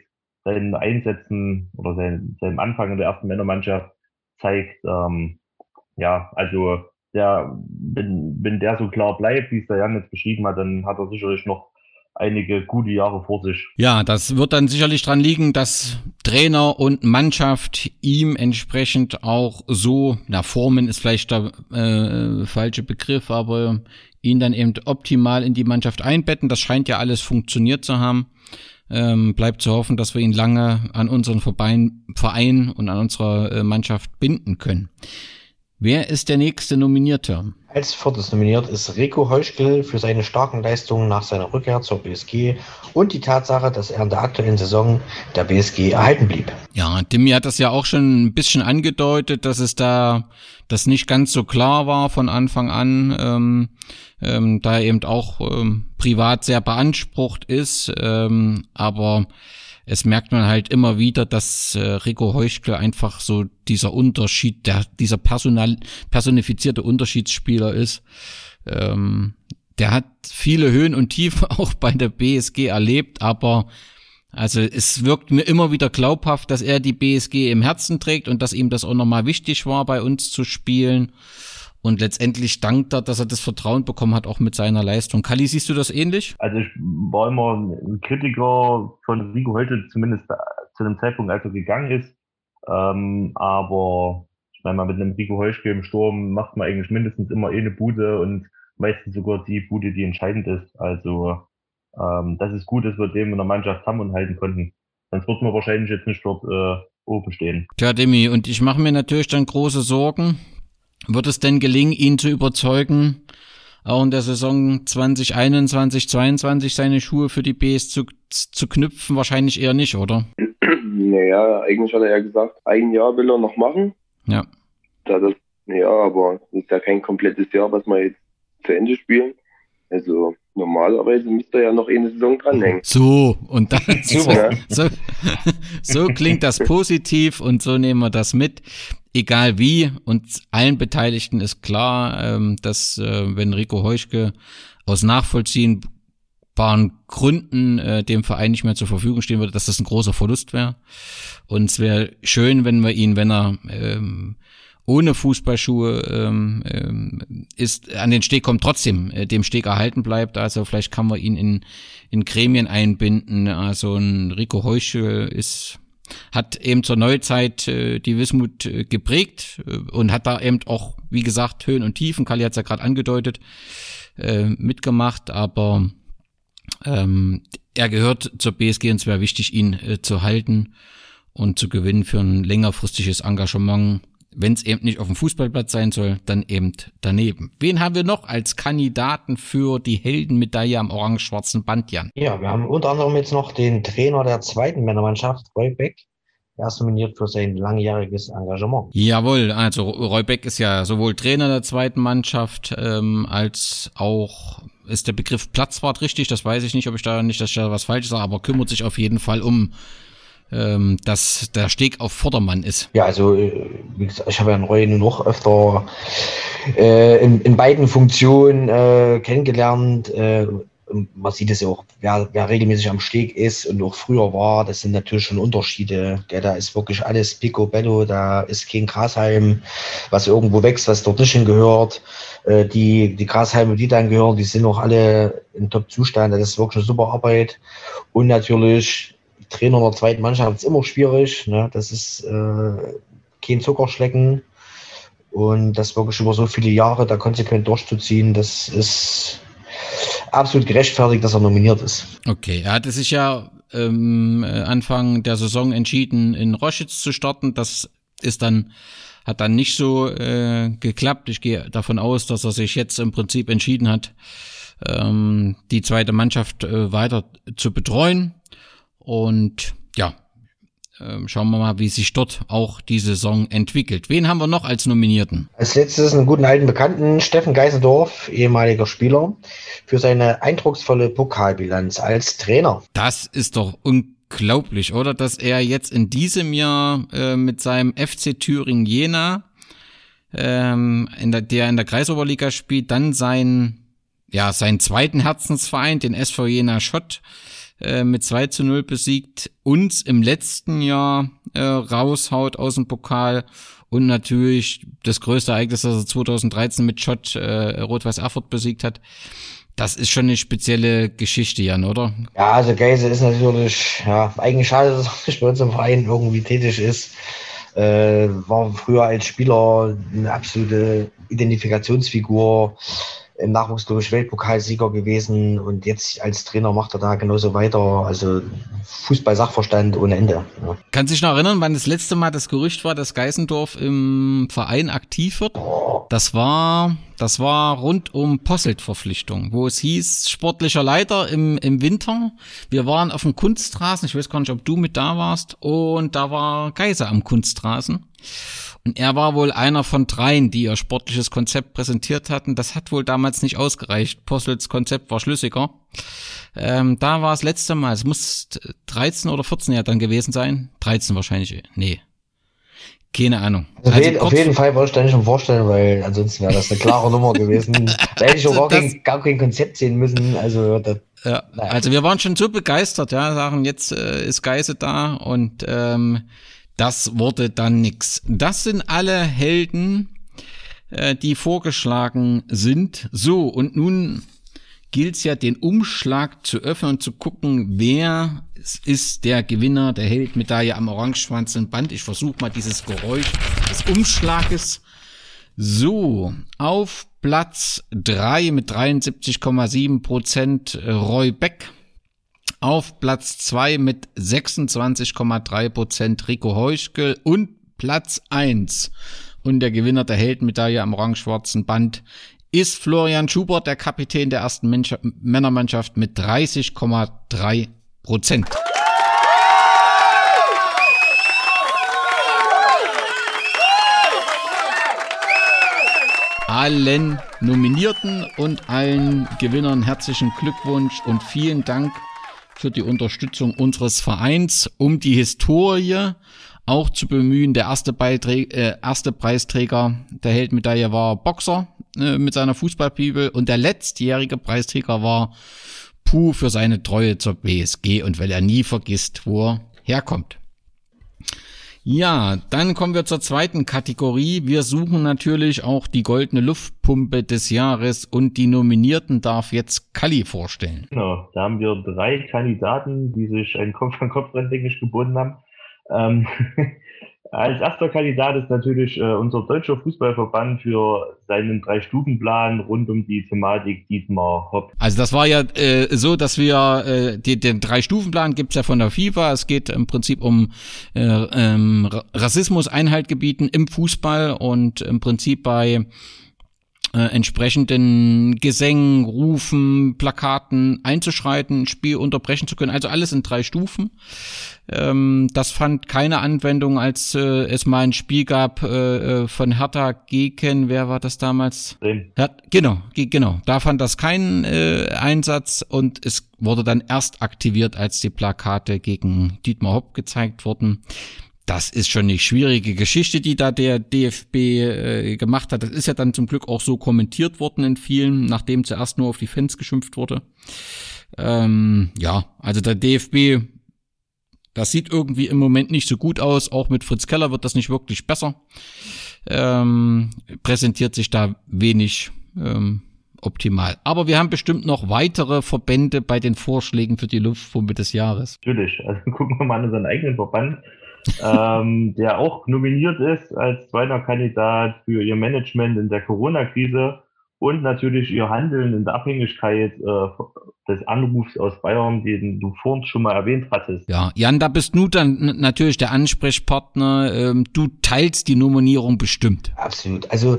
seinen Einsätzen oder sein, seinem Anfang in der ersten Männermannschaft zeigt. Ähm, ja, also der, wenn, wenn der so klar bleibt, wie es der Jan jetzt beschrieben hat, dann hat er sicherlich noch einige gute Jahre vor sich. Ja, das wird dann sicherlich dran liegen, dass Trainer und Mannschaft ihm entsprechend auch so, na Formen ist vielleicht der äh, falsche Begriff, aber ihn dann eben optimal in die Mannschaft einbetten. Das scheint ja alles funktioniert zu haben. Ähm, bleibt zu hoffen, dass wir ihn lange an unseren Verein, Verein und an unserer äh, Mannschaft binden können. Wer ist der nächste Nominierte? Als viertes nominiert ist Rico Heuschkel für seine starken Leistungen nach seiner Rückkehr zur BSG und die Tatsache, dass er in der aktuellen Saison der BSG erhalten blieb. Ja, Timmy hat das ja auch schon ein bisschen angedeutet, dass es da das nicht ganz so klar war von Anfang an, ähm, ähm, da er eben auch ähm, privat sehr beansprucht ist, ähm, aber es merkt man halt immer wieder, dass äh, Rico Heuschkel einfach so dieser Unterschied, der, dieser personal, personifizierte Unterschiedsspieler ist. Ähm, der hat viele Höhen und Tiefen [LAUGHS] auch bei der BSG erlebt, aber also es wirkt mir immer wieder glaubhaft, dass er die BSG im Herzen trägt und dass ihm das auch nochmal wichtig war, bei uns zu spielen. Und letztendlich dankt er, dass er das Vertrauen bekommen hat, auch mit seiner Leistung. Kali, siehst du das ähnlich? Also ich war immer ein Kritiker von Rico heute, zumindest zu dem Zeitpunkt, als er gegangen ist. Ähm, aber ich meine mal, mit einem Rico Heuschke im Sturm macht man eigentlich mindestens immer eine Bude und meistens sogar die Bude, die entscheidend ist. Also ähm, das ist gut, dass wir dem in der Mannschaft haben und halten konnten. Sonst würden wir wahrscheinlich jetzt nicht dort äh, oben stehen. Tja, Demi, und ich mache mir natürlich dann große Sorgen, wird es denn gelingen, ihn zu überzeugen, auch in der Saison 2021, 2022 seine Schuhe für die Bs zu, zu knüpfen? Wahrscheinlich eher nicht, oder? [CLEARS THROAT] Naja, eigentlich hat er ja gesagt, ein Jahr will er noch machen. Ja. Da das, ja, aber das ist ja kein komplettes Jahr, was wir jetzt zu Ende spielen. Also normalerweise müsste er ja noch eine Saison dranhängen. So, und dann [LAUGHS] so, so, so klingt das positiv und so nehmen wir das mit. Egal wie, und allen Beteiligten ist klar, ähm, dass äh, wenn Rico Heuschke aus nachvollziehbaren Gründen äh, dem Verein nicht mehr zur Verfügung stehen würde, dass das ein großer Verlust wäre. Und es wäre schön, wenn wir ihn, wenn er ähm, ohne Fußballschuhe ähm, ähm, ist an den Steg kommt, trotzdem äh, dem Steg erhalten bleibt. Also vielleicht kann man ihn in, in Gremien einbinden. Also ein Rico Heusche ist hat eben zur Neuzeit äh, die Wismut äh, geprägt äh, und hat da eben auch, wie gesagt, Höhen und Tiefen, Kali hat es ja gerade angedeutet, äh, mitgemacht, aber ähm, er gehört zur BSG und es wäre wichtig, ihn äh, zu halten und zu gewinnen für ein längerfristiges Engagement wenn es eben nicht auf dem Fußballplatz sein soll, dann eben daneben. Wen haben wir noch als Kandidaten für die Heldenmedaille am orange-schwarzen Band, Jan? Ja, wir haben unter anderem jetzt noch den Trainer der zweiten Männermannschaft, Roy Beck. Er ist nominiert für sein langjähriges Engagement. Jawohl, also Roy Beck ist ja sowohl Trainer der zweiten Mannschaft ähm, als auch ist der Begriff Platzwart richtig? Das weiß ich nicht, ob ich da nicht, dass ich da was falsch sage, aber kümmert sich auf jeden Fall um ähm, dass der Steg auf Vordermann ist. Ja, also äh, wie gesagt, ich habe Herrn Roy nur noch öfter äh, in, in beiden Funktionen äh, kennengelernt. Äh, man sieht es ja auch, wer, wer regelmäßig am Steg ist und auch früher war, das sind natürlich schon Unterschiede. Ja, da ist wirklich alles picobello, da ist kein Grashalm, was irgendwo wächst, was dort nicht hingehört. Äh, die, die Grashalme, die dann gehören, die sind auch alle in Top-Zustand. Das ist wirklich eine super Arbeit. Und natürlich, Trainer der zweiten Mannschaft ist immer schwierig. Ne? Das ist äh, kein Zuckerschlecken. Und das wirklich über so viele Jahre da konsequent durchzuziehen, das ist absolut gerechtfertigt, dass er nominiert ist. Okay, er hatte sich ja ähm, Anfang der Saison entschieden, in Roschitz zu starten. Das ist dann hat dann nicht so äh, geklappt. Ich gehe davon aus, dass er sich jetzt im Prinzip entschieden hat, ähm, die zweite Mannschaft äh, weiter zu betreuen. Und ja, ähm, schauen wir mal, wie sich dort auch die Saison entwickelt. Wen haben wir noch als Nominierten? Als letztes einen guten alten Bekannten, Steffen Geisendorf, ehemaliger Spieler, für seine eindrucksvolle Pokalbilanz als Trainer. Das ist doch unglaublich, oder? Dass er jetzt in diesem Jahr äh, mit seinem FC Thüringen Jena, ähm, in der, der in der Kreisoberliga spielt, dann sein, ja, seinen zweiten Herzensverein, den SV Jena Schott, äh, mit 2 zu 0 besiegt, uns im letzten Jahr äh, raushaut aus dem Pokal und natürlich das größte Ereignis, das er 2013 mit Schott äh, Rot-Weiß Erfurt besiegt hat. Das ist schon eine spezielle Geschichte, Jan, oder? Ja, also Geise ist natürlich, ja, eigentlich schade, [LAUGHS] dass er nicht bei uns im Verein irgendwie tätig ist. Äh, war früher als Spieler eine absolute Identifikationsfigur im Nachwuchs, Weltpokalsieger gewesen und jetzt als Trainer macht er da genauso weiter. Also Fußball-Sachverstand ohne Ende. Ja. Kann sich noch erinnern, wann das letzte Mal das Gerücht war, dass Geißendorf im Verein aktiv wird? Das war, das war rund um Posselt-Verpflichtung, wo es hieß, sportlicher Leiter im, im Winter. Wir waren auf dem Kunstrasen, ich weiß gar nicht, ob du mit da warst, und da war Geiser am Kunstrasen. Und er war wohl einer von dreien, die ihr sportliches Konzept präsentiert hatten. Das hat wohl damals nicht ausgereicht. Possels Konzept war schlüssiger. Ähm, da war es letzte Mal, es muss 13 oder 14 Jahre dann gewesen sein. 13 wahrscheinlich. Nee. Keine Ahnung. Also auf, jeden, auf jeden Fall wollte ich da nicht schon vorstellen, weil ansonsten wäre das eine klare Nummer gewesen. [LAUGHS] Da hätte ich auch gar, kein, gar kein Konzept sehen müssen. Also das, ja, naja. also wir waren schon so begeistert, ja, sagen, jetzt äh, ist Geise da und ähm, das wurde dann nix. Das sind alle Helden, äh, die vorgeschlagen sind. So, und nun gilt es ja, den Umschlag zu öffnen und zu gucken, wer ist der Gewinner der Heldmedaille am orangeschwanzen Band. Ich versuche mal dieses Geräusch des Umschlages. So, auf Platz drei mit 73,7 Prozent Roy Beck. Auf Platz 2 mit 26,3 Prozent Rico Heuschkel und Platz 1 und der Gewinner der Heldenmedaille am orange-schwarzen Band ist Florian Schubert, der Kapitän der ersten Männermannschaft mit 30,3 Prozent. Allen Nominierten und allen Gewinnern herzlichen Glückwunsch und vielen Dank für die Unterstützung unseres Vereins, um die Historie auch zu bemühen. Der erste, Beiträ äh, erste Preisträger der Heldmedaille war Boxer äh, mit seiner Fußballbibel und der letztjährige Preisträger war Puh für seine Treue zur BSG und weil er nie vergisst, wo er herkommt. Ja, dann kommen wir zur zweiten Kategorie. Wir suchen natürlich auch die goldene Luftpumpe des Jahres und die Nominierten darf jetzt Kali vorstellen. Genau, da haben wir drei Kandidaten, die sich ein Kopf an Kopf denke ich, gebunden haben. Ähm, [LAUGHS] Als erster Kandidat ist natürlich äh, unser deutscher Fußballverband für seinen Drei-Stufen-Plan rund um die Thematik Dietmar Hopp. Also das war ja äh, so, dass wir äh, die, den Drei-Stufen-Plan gibt's ja von der FIFA. Es geht im Prinzip um äh, ähm, Rassismus Einhalt gebieten im Fußball und im Prinzip bei äh, entsprechenden Gesängen, Rufen, Plakaten einzuschreiten, Spiel unterbrechen zu können. Also alles in drei Stufen. Ähm, das fand keine Anwendung, als äh, es mal ein Spiel gab äh, äh von Hertha gegen, wer war das damals? Ja, genau, genau. Da fand das keinen äh, Einsatz und es wurde dann erst aktiviert, als die Plakate gegen Dietmar Hopp gezeigt wurden das ist schon eine schwierige Geschichte, die da der DFB äh, gemacht hat. Das ist ja dann zum Glück auch so kommentiert worden in vielen, nachdem zuerst nur auf die Fans geschimpft wurde. Ähm, ja, also der DFB, das sieht irgendwie im Moment nicht so gut aus. Auch mit Fritz Keller wird das nicht wirklich besser. Ähm, präsentiert sich da wenig ähm, optimal. Aber wir haben bestimmt noch weitere Verbände bei den Vorschlägen für die Luftpumpe des Jahres. Natürlich. Also [LAUGHS] gucken wir mal an unseren eigenen Verband ähm, der auch nominiert ist als zweiter Kandidat für ihr Management in der Corona-Krise und natürlich ihr Handeln in der Abhängigkeit äh, des Anrufs aus Bayern, den du vorhin schon mal erwähnt hattest. Ja, Jan, da bist du dann natürlich der Ansprechpartner. Ähm, du teilst die Nominierung bestimmt. Absolut. Also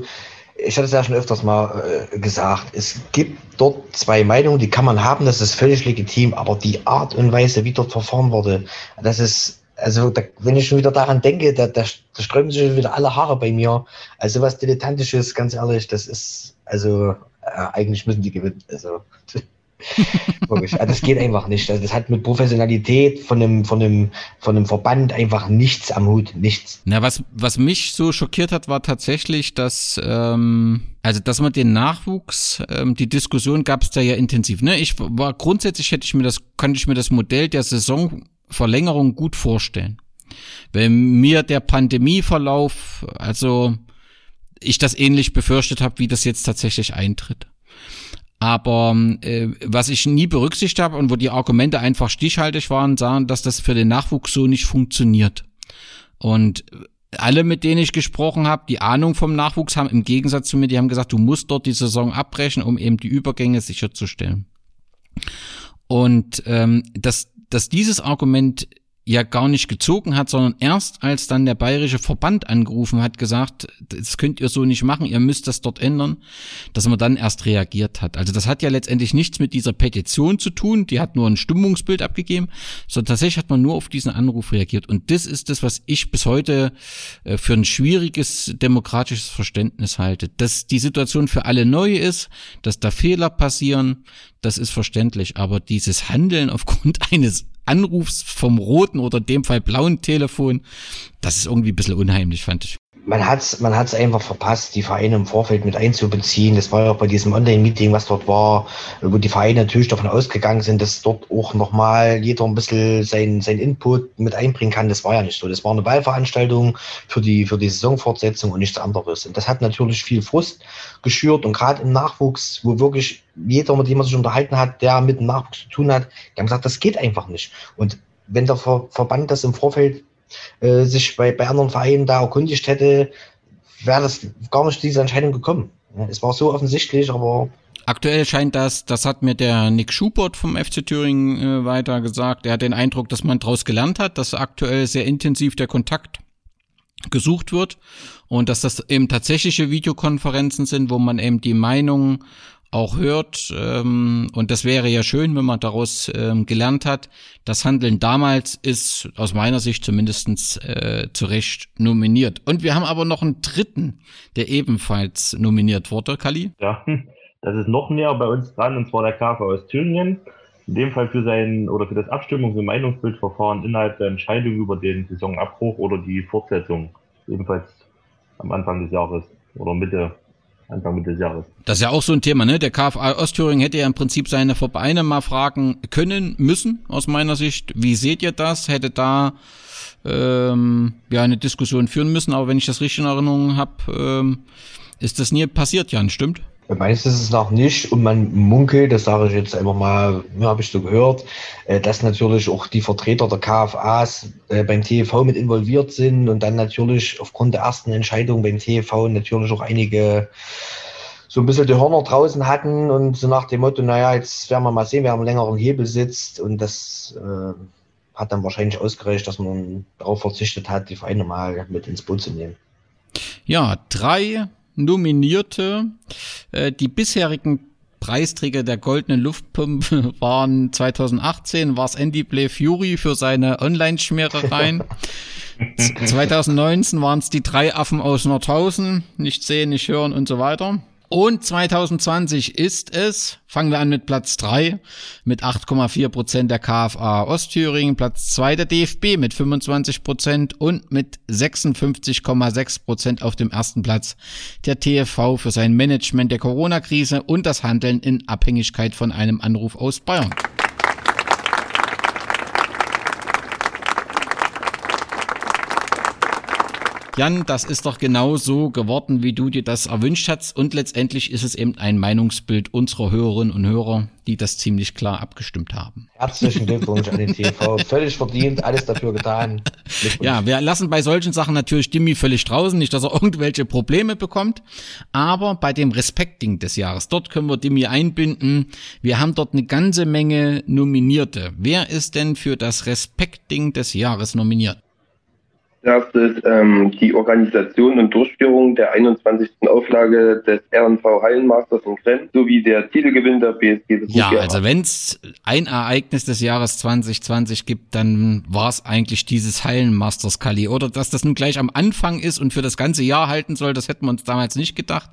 ich hatte es ja schon öfters mal äh, gesagt, es gibt dort zwei Meinungen, die kann man haben, das ist völlig legitim, aber die Art und Weise, wie dort verfahren wurde, das ist also da, wenn ich schon wieder daran denke, da, da, da sträuben sich wieder alle Haare bei mir. Also was Dilettantisches, ganz ehrlich, das ist, also äh, eigentlich müssen die gewinnen. Also [LAUGHS] wirklich, also, das geht einfach nicht. Also, das hat mit Professionalität von einem, von einem, von einem Verband einfach nichts am Hut, nichts. Na, was, was mich so schockiert hat, war tatsächlich, dass, ähm, also, dass man den Nachwuchs, ähm, die Diskussion gab es da ja intensiv. Ne, ich war grundsätzlich hätte ich mir das, konnte ich mir das Modell der Saison Verlängerung gut vorstellen. Wenn mir der Pandemieverlauf, also ich das ähnlich befürchtet habe, wie das jetzt tatsächlich eintritt. Aber äh, was ich nie berücksichtigt habe und wo die Argumente einfach stichhaltig waren, sagen, dass das für den Nachwuchs so nicht funktioniert. Und alle, mit denen ich gesprochen habe, die Ahnung vom Nachwuchs haben, im Gegensatz zu mir, die haben gesagt, du musst dort die Saison abbrechen, um eben die Übergänge sicherzustellen. Und ähm, das, dass dieses Argument ja gar nicht gezogen hat, sondern erst als dann der bayerische Verband angerufen hat, gesagt, das könnt ihr so nicht machen, ihr müsst das dort ändern, dass man dann erst reagiert hat. Also das hat ja letztendlich nichts mit dieser Petition zu tun, die hat nur ein Stimmungsbild abgegeben, sondern tatsächlich hat man nur auf diesen Anruf reagiert. Und das ist das, was ich bis heute äh, für ein schwieriges demokratisches Verständnis halte. Dass die Situation für alle neu ist, dass da Fehler passieren, das ist verständlich. Aber dieses Handeln [LAUGHS] aufgrund eines Anrufs vom roten oder dem Fall blauen Telefon, das ist irgendwie ein bisschen unheimlich, fand ich. Man hat es man hat's einfach verpasst, die Vereine im Vorfeld mit einzubeziehen. Das war ja auch bei diesem Online-Meeting, was dort war, wo die Vereine natürlich davon ausgegangen sind, dass dort auch nochmal jeder ein bisschen sein, sein Input mit einbringen kann. Das war ja nicht so. Das war eine Wahlveranstaltung für die, für die Saisonfortsetzung und nichts anderes. Und das hat natürlich viel Frust geschürt und gerade im Nachwuchs, wo wirklich jeder, mit dem man sich unterhalten hat, der mit dem Nachwuchs zu tun hat, die haben gesagt, das geht einfach nicht. Und wenn der Ver Verband das im Vorfeld äh, sich bei, bei anderen Vereinen da erkundigt hätte, wäre das gar nicht zu dieser Entscheidung gekommen. Es war so offensichtlich, aber Aktuell scheint das, das hat mir der Nick Schubert vom FC Thüringen äh, weiter gesagt. Er hat den Eindruck, dass man daraus gelernt hat, dass aktuell sehr intensiv der Kontakt gesucht wird und dass das eben tatsächliche Videokonferenzen sind, wo man eben die Meinung auch hört. Ähm, und das wäre ja schön, wenn man daraus ähm, gelernt hat. Das Handeln damals ist aus meiner Sicht zumindestens äh, zu Recht nominiert. Und wir haben aber noch einen dritten, der ebenfalls nominiert wurde, Kali. Ja, [LAUGHS] das ist noch näher bei uns dran, und zwar der KV aus Thüringen. In dem Fall für sein oder für das Abstimmungs- und Meinungsbildverfahren innerhalb der Entscheidung über den Saisonabbruch oder die Fortsetzung, ebenfalls am Anfang des Jahres oder Mitte Anfang des Jahres. Das ist ja auch so ein Thema, ne? Der KFA Ostthüringen hätte ja im Prinzip seine Vereine mal fragen können, müssen, aus meiner Sicht. Wie seht ihr das? Hätte da ähm, ja eine Diskussion führen müssen, aber wenn ich das richtig in Erinnerung habe, ähm, ist das nie passiert, Jan, stimmt? Meistens ist es noch nicht und man munkelt, das sage ich jetzt einfach mal, ja, habe ich so gehört, äh, dass natürlich auch die Vertreter der KFAs äh, beim TV mit involviert sind und dann natürlich aufgrund der ersten Entscheidung beim TV natürlich auch einige so ein bisschen die Hörner draußen hatten und so nach dem Motto, naja, jetzt werden wir mal sehen, wer am längeren Hebel sitzt und das äh, hat dann wahrscheinlich ausgereicht, dass man darauf verzichtet hat, die Vereine mal mit ins Boot zu nehmen. Ja, drei Nominierte. Äh, die bisherigen Preisträger der goldenen Luftpumpe [LAUGHS] waren 2018 war es Andy Play Fury für seine Online-Schmierereien. 2019 waren es die drei Affen aus Nordhausen, nicht sehen, nicht hören und so weiter. Und 2020 ist es, fangen wir an mit Platz drei mit 8,4 Prozent der KFA Ostthüringen, Platz zwei der DFB mit 25 Prozent und mit 56,6 Prozent auf dem ersten Platz der TFV für sein Management der Corona-Krise und das Handeln in Abhängigkeit von einem Anruf aus Bayern. Jan, das ist doch genau so geworden, wie du dir das erwünscht hast. Und letztendlich ist es eben ein Meinungsbild unserer Hörerinnen und Hörer, die das ziemlich klar abgestimmt haben. Herzlichen Glückwunsch an den TV. [LAUGHS] Völlig verdient, alles dafür getan. Ja, wir lassen bei solchen Sachen natürlich Dimmi völlig draußen, nicht, dass er [LAUGHS] irgendwelche Probleme bekommt. Aber bei dem Respekting des Jahres, dort können wir Dimmi einbinden. Wir haben dort eine ganze Menge Nominierte. Wer ist denn für das Respekting des Jahres nominiert? Erstes ähm, die Organisation und Durchführung der 21. Auflage des RNV Hallenmasters in Krems sowie der Titelgewinn der BSG. Ja, also wenn es ein Ereignis des Jahres 2020 gibt, dann war es eigentlich dieses Hallenmasters Kali. Oder dass das nun gleich am Anfang ist und für das ganze Jahr halten soll, das hätten wir uns damals nicht gedacht.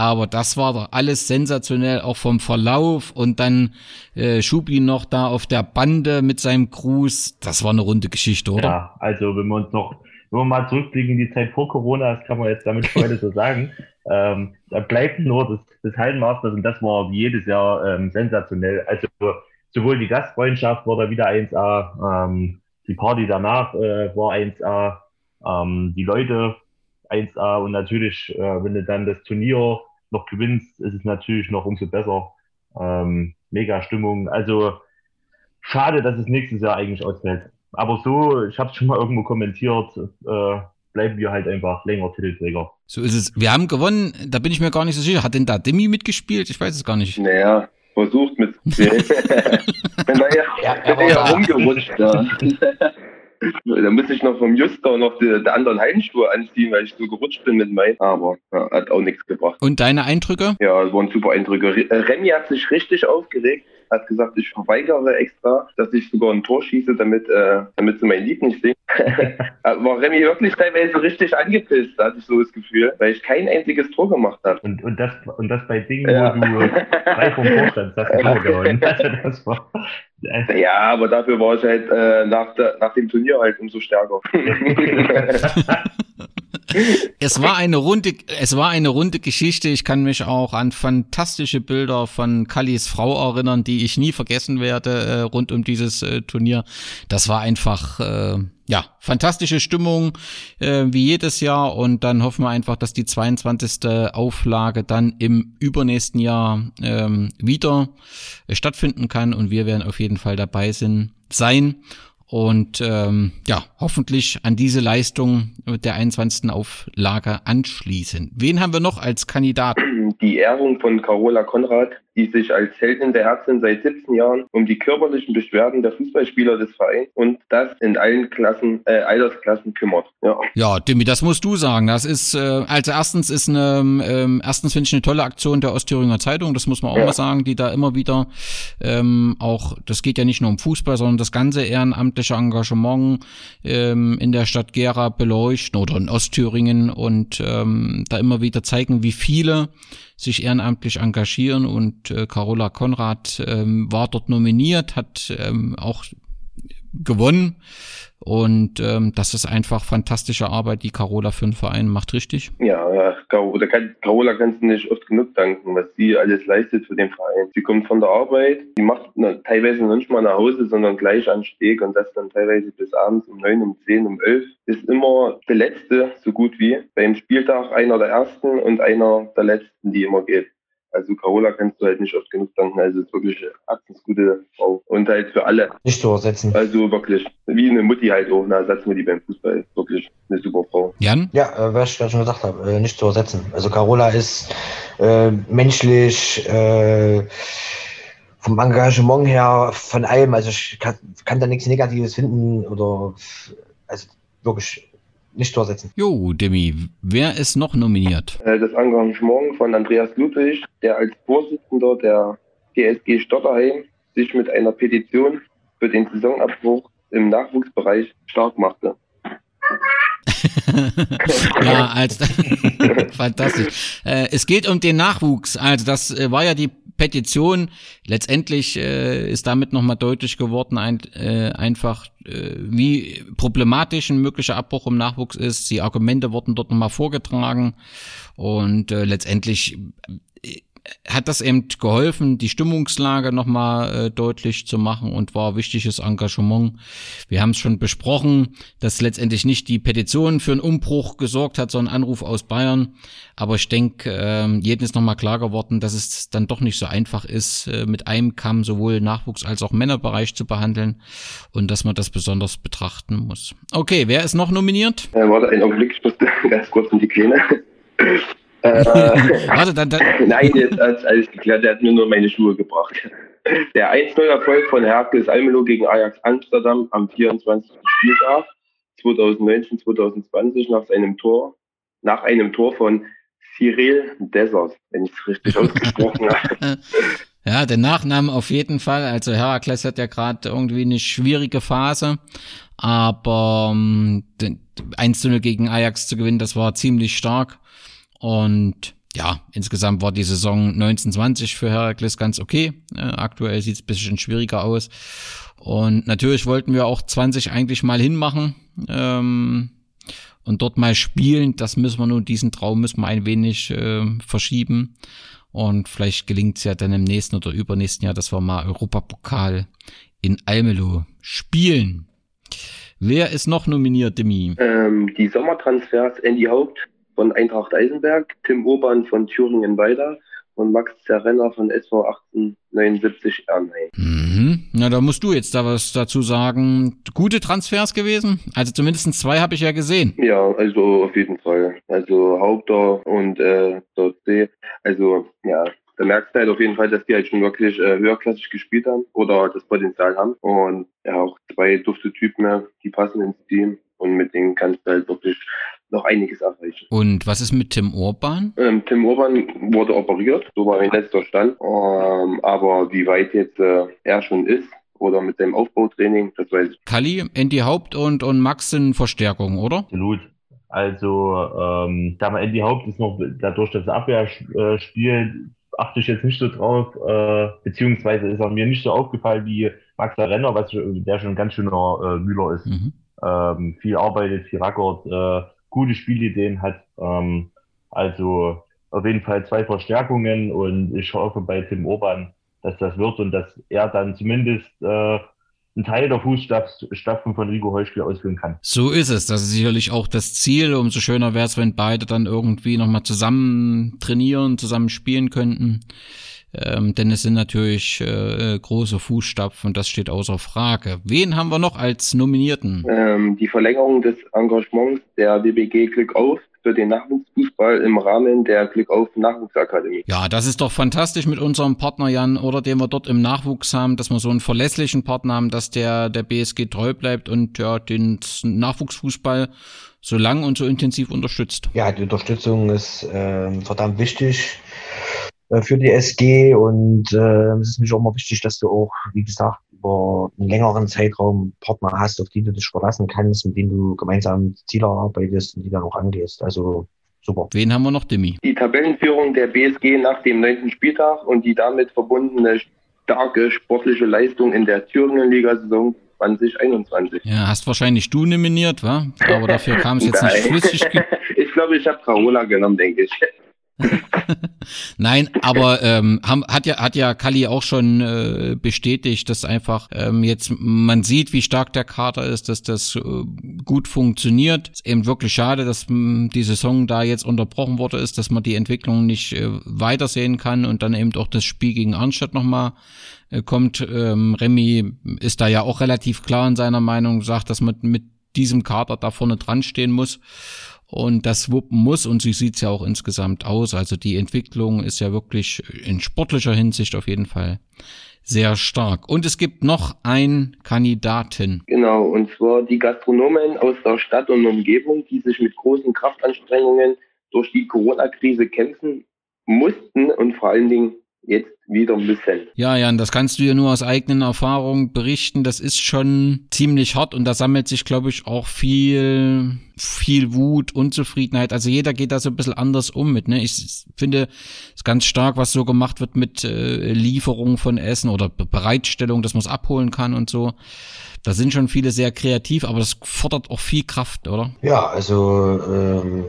Aber das war doch alles sensationell, auch vom Verlauf und dann äh, Schubi noch da auf der Bande mit seinem Gruß. Das war eine runde Geschichte, oder? Ja, also wenn wir uns noch, wenn wir mal zurückblicken, die Zeit vor Corona, das kann man jetzt damit heute so sagen, [LAUGHS] ähm, da bleibt nur das, das Hallenmasters und das war wie jedes Jahr ähm, sensationell. Also sowohl die Gastfreundschaft war da wieder 1A, ähm, die Party danach äh, war 1A, ähm, die Leute 1A und natürlich, äh, wenn du dann das Turnier noch gewinnst, ist es natürlich noch umso besser. Ähm, mega Stimmung. Also schade, dass es nächstes Jahr eigentlich ausfällt. Aber so, ich habe es schon mal irgendwo kommentiert, äh, bleiben wir halt einfach länger Titelträger. So ist es. Wir haben gewonnen, da bin ich mir gar nicht so sicher. Hat denn da Demi mitgespielt? Ich weiß es gar nicht. Naja, versucht mitzuspielen. [LAUGHS] [LAUGHS] bin da ja, ja, bin eher rumgerutscht. Ja. [LAUGHS] Da muss ich noch vom Juster noch die, die anderen Heimschuhe anziehen, weil ich so gerutscht bin mit meinen. Aber ja, hat auch nichts gebracht. Und deine Eindrücke? Ja, waren super Eindrücke. Renny hat sich richtig aufgeregt hat gesagt, ich verweigere extra, dass ich sogar ein Tor schieße, damit, äh, damit sie mein Lied nicht singen. [LAUGHS] War Remy wirklich teilweise richtig angepisst, hatte ich so das Gefühl, weil ich kein einziges Tor gemacht habe. Und, und, das, und das bei Dingen, ja. wo du frei vom Tor standst, hast du [LAUGHS] Tor gewonnen. Also das war, ja, aber dafür war ich halt äh, nach, der, nach dem Turnier halt umso stärker. [LAUGHS] es war eine runde, es war eine runde Geschichte. Ich kann mich auch an fantastische Bilder von Kallis Frau erinnern, die ich nie vergessen werde äh, rund um dieses äh, Turnier. Das war einfach äh, ja fantastische Stimmung äh, wie jedes Jahr und dann hoffen wir einfach, dass die 22. Auflage dann im übernächsten Jahr ähm, wieder äh, stattfinden kann und wir werden auf jeden Fall dabei sind, sein und ähm, ja, hoffentlich an diese Leistung der 21. Auflage anschließen. Wen haben wir noch als Kandidat? Die Ehrung von Carola Konrad, die sich als Heldin der Ärztin seit 17 Jahren um die körperlichen Beschwerden der Fußballspieler des Vereins und das in allen Klassen, äh, Altersklassen kümmert. Ja, ja Dimi, das musst du sagen. Das ist, äh, also erstens ist eine, ähm, erstens finde ich eine tolle Aktion der Ostthüringer Zeitung, das muss man auch ja. mal sagen, die da immer wieder ähm, auch, das geht ja nicht nur um Fußball, sondern das ganze ehrenamtliche Engagement ähm, in der Stadt Gera beleuchten oder in Ostthüringen und ähm, da immer wieder zeigen, wie viele sich ehrenamtlich engagieren. Und äh, Carola Konrad ähm, war dort nominiert, hat ähm, auch gewonnen und ähm, das ist einfach fantastische Arbeit, die Carola für den Verein macht, richtig? Ja, Carola, kann, Carola kannst du nicht oft genug danken, was sie alles leistet für den Verein. Sie kommt von der Arbeit, sie macht na, teilweise nicht mal nach Hause, sondern gleich an Steg und das dann teilweise bis abends um neun, um zehn, um elf. Ist immer der Letzte, so gut wie. Beim Spieltag einer der Ersten und einer der Letzten, die immer geht. Also Carola kannst du halt nicht oft genug danken. Also ist wirklich eine herzensgute Frau. Und halt für alle. Nicht zu ersetzen. Also wirklich. Wie eine Mutti halt auch, eine Ersatzmutti beim Fußball. Wirklich eine super Frau. Jan? Ja, äh, was ich gerade schon gesagt habe, äh, nicht zu ersetzen. Also Carola ist äh, menschlich, äh, vom Engagement her, von allem. Also ich kann, kann da nichts Negatives finden oder also wirklich nicht zu ersetzen. Jo, Demi, wer ist noch nominiert? Äh, das Engagement von Andreas Ludwig, der als Vorsitzender der GSG Stotterheim sich mit einer Petition für den Saisonabbruch im Nachwuchsbereich stark machte. [LAUGHS] ja, also [LAUGHS] fantastisch. Äh, es geht um den Nachwuchs. Also das äh, war ja die Petition. Letztendlich äh, ist damit nochmal deutlich geworden, ein, äh, einfach äh, wie problematisch ein möglicher Abbruch im Nachwuchs ist. Die Argumente wurden dort nochmal vorgetragen und äh, letztendlich hat das eben geholfen, die Stimmungslage nochmal äh, deutlich zu machen und war wichtiges Engagement. Wir haben es schon besprochen, dass letztendlich nicht die Petition für einen Umbruch gesorgt hat, sondern Anruf aus Bayern. Aber ich denke, äh, jedem ist nochmal klar geworden, dass es dann doch nicht so einfach ist, äh, mit einem Kamm sowohl Nachwuchs- als auch Männerbereich zu behandeln und dass man das besonders betrachten muss. Okay, wer ist noch nominiert? Äh, warte, einen Augenblick, ich muss [LAUGHS] ganz kurz in die Kleine. Äh, [LAUGHS] Warte, dann, dann. Nein, jetzt hat alles geklärt. Der hat mir nur meine Schuhe gebracht. Der 1-0-Erfolg von Herkules Almelo gegen Ajax Amsterdam am 24. Spieltag 2019-2020 nach seinem Tor, nach einem Tor von Cyril Dessers, wenn ich es richtig [LAUGHS] ausgesprochen habe. Ja, der Nachname auf jeden Fall. Also Herakles hat ja gerade irgendwie eine schwierige Phase, aber ähm, 1-0 gegen Ajax zu gewinnen, das war ziemlich stark. Und ja, insgesamt war die Saison 1920 für Herakles ganz okay. Äh, aktuell sieht es bisschen schwieriger aus. Und natürlich wollten wir auch 20 eigentlich mal hinmachen ähm, und dort mal spielen. Das müssen wir nun, diesen Traum müssen wir ein wenig äh, verschieben. Und vielleicht gelingt es ja dann im nächsten oder übernächsten Jahr, dass wir mal Europapokal in Almelo spielen. Wer ist noch nominiert, Demi? Ähm, die Sommertransfers Andy Haupt von Eintracht Eisenberg, Tim Urban von Thüringen Weiler und Max Zerrenner von SV 1879 Ernheim. Mhm. Na, da musst du jetzt da was dazu sagen. Gute Transfers gewesen? Also zumindest zwei habe ich ja gesehen. Ja, also auf jeden Fall. Also Haupter und äh, C. Also ja, da merkst du halt auf jeden Fall, dass die halt schon wirklich äh, höherklassig gespielt haben oder das Potenzial haben. Und ja, auch zwei dufte Typen, die passen ins Team und mit denen kannst du halt wirklich noch einiges erreichen. Und was ist mit Tim Urban? Ähm, Tim Urban wurde operiert, so war mein letzter Stand. Ähm, aber wie weit jetzt äh, er schon ist, oder mit seinem Aufbautraining, das weiß ich. Kali, Andy Haupt und, und Max sind Verstärkung, oder? Absolut. Also, ähm, da mal Andy Haupt ist noch, dadurch, dass er Abwehr äh, spielt, achte ich jetzt nicht so drauf, äh, beziehungsweise ist er mir nicht so aufgefallen wie Max Renner, was der schon ein ganz schöner äh, Müller ist. Mhm. Ähm, viel arbeitet, viel rackert, äh, gute Spielideen hat. Ähm, also auf jeden Fall zwei Verstärkungen und ich hoffe bei Tim Urban, dass das wird und dass er dann zumindest äh, einen Teil der Fußstapfen von Rico Heuspiel ausführen kann. So ist es. Das ist sicherlich auch das Ziel. Umso schöner wäre es, wenn beide dann irgendwie nochmal zusammen trainieren, zusammen spielen könnten. Ähm, denn es sind natürlich äh, große Fußstapfen, das steht außer Frage. Wen haben wir noch als Nominierten? Ähm, die Verlängerung des Engagements der WBG Glück auf für den Nachwuchsfußball im Rahmen der Glück auf Nachwuchsakademie. Ja, das ist doch fantastisch mit unserem Partner Jan oder den wir dort im Nachwuchs haben, dass wir so einen verlässlichen Partner haben, dass der der BSG treu bleibt und ja den Nachwuchsfußball so lang und so intensiv unterstützt. Ja, die Unterstützung ist äh, verdammt wichtig äh, für die SG und äh, es ist natürlich auch immer wichtig, dass du auch, wie gesagt, über einen längeren Zeitraum Partner hast, auf die du dich verlassen kannst, mit denen du gemeinsam Ziele arbeitest und die dann auch angehst. Also super. Wen haben wir noch, Demi? Die Tabellenführung der BSG nach dem neunten Spieltag und die damit verbundene starke sportliche Leistung in der Thüringen-Liga-Saison 2021. Ja, hast wahrscheinlich du nominiert, wa? Aber dafür kam es jetzt nicht [LAUGHS] flüssig. ich glaube, ich habe Carola genommen, denke ich. [LAUGHS] Nein, aber ähm, haben, hat ja hat ja Kali auch schon äh, bestätigt, dass einfach ähm, jetzt man sieht, wie stark der Kader ist, dass das äh, gut funktioniert. Ist eben wirklich schade, dass mh, die Saison da jetzt unterbrochen wurde ist, dass man die Entwicklung nicht äh, weitersehen kann und dann eben auch das Spiel gegen Arnstadt nochmal äh, kommt. Ähm, Remy ist da ja auch relativ klar in seiner Meinung, sagt, dass man mit diesem Kader da vorne dran stehen muss. Und das wuppen muss und sie sieht ja auch insgesamt aus. Also die Entwicklung ist ja wirklich in sportlicher Hinsicht auf jeden Fall sehr stark. Und es gibt noch einen Kandidaten. Genau, und zwar die Gastronomen aus der Stadt und Umgebung, die sich mit großen Kraftanstrengungen durch die Corona-Krise kämpfen mussten und vor allen Dingen jetzt wieder müssen. Ja, Jan, das kannst du ja nur aus eigenen Erfahrungen berichten. Das ist schon ziemlich hart und da sammelt sich, glaube ich, auch viel, viel Wut, Unzufriedenheit. Also jeder geht da so ein bisschen anders um mit. Ne? Ich finde es ganz stark, was so gemacht wird mit äh, Lieferung von Essen oder Bereitstellung, dass man es abholen kann und so. Da sind schon viele sehr kreativ, aber das fordert auch viel Kraft, oder? Ja, also ähm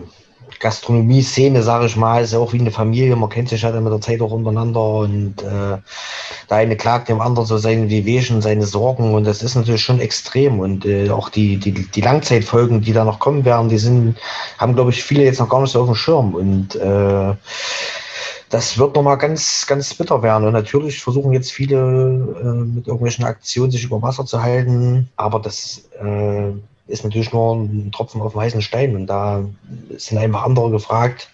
Gastronomie-Szene, sage ich mal, ist ja auch wie eine Familie. Man kennt sich halt mit der Zeit auch untereinander und äh, der eine klagt dem anderen so seine Wehwehchen, seine Sorgen und das ist natürlich schon extrem und äh, auch die, die, die Langzeitfolgen, die da noch kommen werden, die sind, haben glaube ich viele jetzt noch gar nicht so auf dem Schirm und äh, das wird nochmal ganz, ganz bitter werden. Und natürlich versuchen jetzt viele äh, mit irgendwelchen Aktionen sich über Wasser zu halten, aber das äh, ist natürlich nur ein Tropfen auf dem heißen Stein und da sind einfach andere gefragt,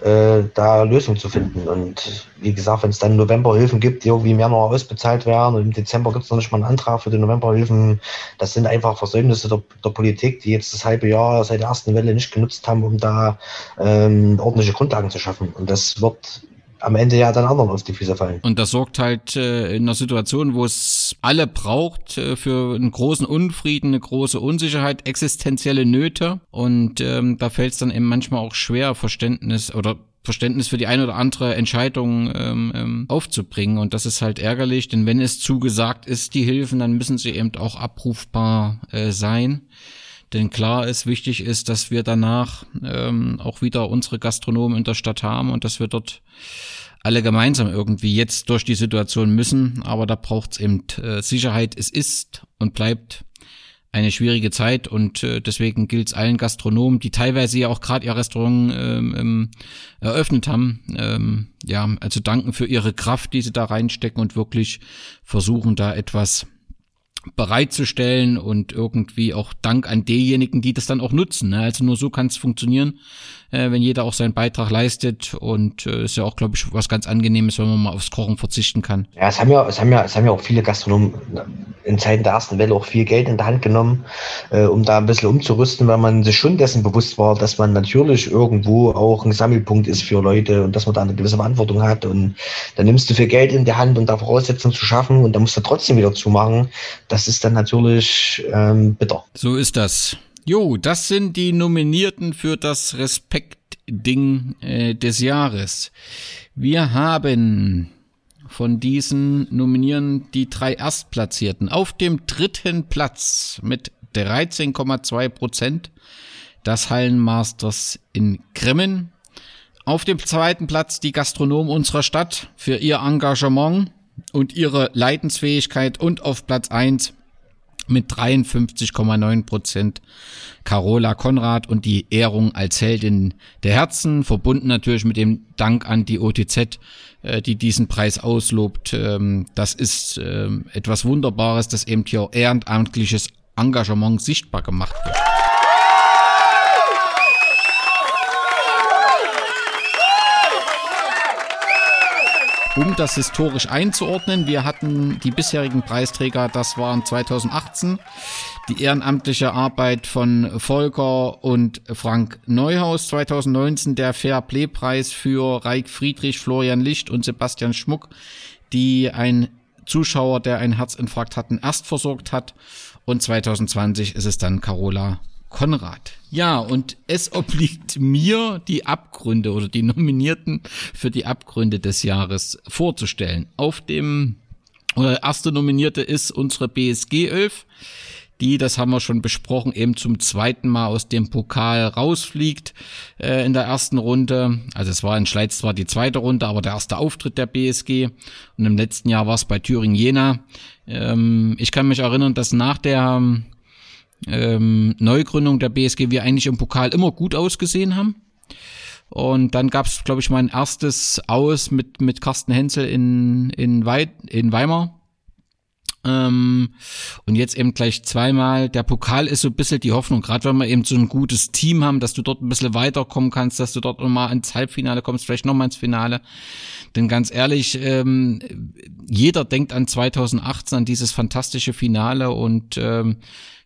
äh, da Lösungen zu finden. Und wie gesagt, wenn es dann Novemberhilfen gibt, die irgendwie mehr noch ausbezahlt werden und im Dezember gibt es noch nicht mal einen Antrag für die Novemberhilfen, das sind einfach Versäumnisse der, der, Politik, die jetzt das halbe Jahr seit der ersten Welle nicht genutzt haben, um da ähm, ordentliche Grundlagen zu schaffen. Und das wird am Ende ja dann anderen auf die Füße fallen. Und das sorgt halt äh, in einer Situation, wo es alle braucht, äh, für einen großen Unfrieden, eine große Unsicherheit, existenzielle Nöte. Und ähm, da fällt es dann eben manchmal auch schwer, Verständnis oder Verständnis für die eine oder andere Entscheidung ähm, ähm, aufzubringen. Und das ist halt ärgerlich, denn wenn es zugesagt ist, die Hilfen, dann müssen sie eben auch abrufbar äh, sein. Denn klar ist, wichtig ist, dass wir danach ähm, auch wieder unsere Gastronomen in der Stadt haben und dass wir dort alle gemeinsam irgendwie jetzt durch die Situation müssen. Aber da braucht es eben äh, Sicherheit. Es ist und bleibt eine schwierige Zeit und äh, deswegen gilt es allen Gastronomen, die teilweise ja auch gerade ihr Restaurant ähm, ähm, eröffnet haben, ähm, ja, also danken für ihre Kraft, die sie da reinstecken und wirklich versuchen, da etwas bereitzustellen und irgendwie auch Dank an diejenigen, die das dann auch nutzen. Ne? Also nur so kann es funktionieren, äh, wenn jeder auch seinen Beitrag leistet und äh, ist ja auch, glaube ich, was ganz Angenehmes, wenn man mal aufs Kochen verzichten kann. Ja, es haben ja, es haben ja, es haben ja auch viele Gastronomen in Zeiten der ersten Welle auch viel Geld in der Hand genommen, äh, um da ein bisschen umzurüsten, weil man sich schon dessen bewusst war, dass man natürlich irgendwo auch ein Sammelpunkt ist für Leute und dass man da eine gewisse Verantwortung hat und dann nimmst du viel Geld in die Hand, um da Voraussetzungen zu schaffen und dann musst du trotzdem wieder zumachen. Das ist dann natürlich ähm, bitter. So ist das. Jo, das sind die Nominierten für das Respekt-Ding äh, des Jahres. Wir haben von diesen Nominieren die drei Erstplatzierten. Auf dem dritten Platz mit 13,2 Prozent das Hallenmasters in Grimmen. Auf dem zweiten Platz die Gastronomen unserer Stadt für ihr Engagement und ihre Leidensfähigkeit und auf Platz eins mit 53,9 Prozent Carola Konrad und die Ehrung als Heldin der Herzen, verbunden natürlich mit dem Dank an die OTZ, äh, die diesen Preis auslobt. Ähm, das ist ähm, etwas Wunderbares, dass eben hier ehrenamtliches Engagement sichtbar gemacht wird. Um das historisch einzuordnen, wir hatten die bisherigen Preisträger, das waren 2018 die ehrenamtliche Arbeit von Volker und Frank Neuhaus, 2019 der Fair Play Preis für Reik Friedrich, Florian Licht und Sebastian Schmuck, die ein Zuschauer, der einen Herzinfarkt hatten, erst versorgt hat. Und 2020 ist es dann Carola Konrad. Ja, und es obliegt mir, die Abgründe oder die Nominierten für die Abgründe des Jahres vorzustellen. Auf dem oder erste Nominierte ist unsere BSG 11, die, das haben wir schon besprochen, eben zum zweiten Mal aus dem Pokal rausfliegt äh, in der ersten Runde. Also es war in Schleiz zwar die zweite Runde, aber der erste Auftritt der BSG. Und im letzten Jahr war es bei Thüringen Jena. Ähm, ich kann mich erinnern, dass nach der ähm, Neugründung der BSG wir eigentlich im Pokal immer gut ausgesehen haben. Und dann gab es, glaube ich, mein erstes Aus mit, mit Carsten Henzel in, in, Wei in Weimar. Ähm, und jetzt eben gleich zweimal. Der Pokal ist so ein bisschen die Hoffnung, gerade wenn wir eben so ein gutes Team haben, dass du dort ein bisschen weiterkommen kannst, dass du dort nochmal ins Halbfinale kommst, vielleicht nochmal ins Finale. Denn ganz ehrlich, ähm, jeder denkt an 2018, an dieses fantastische Finale und ähm,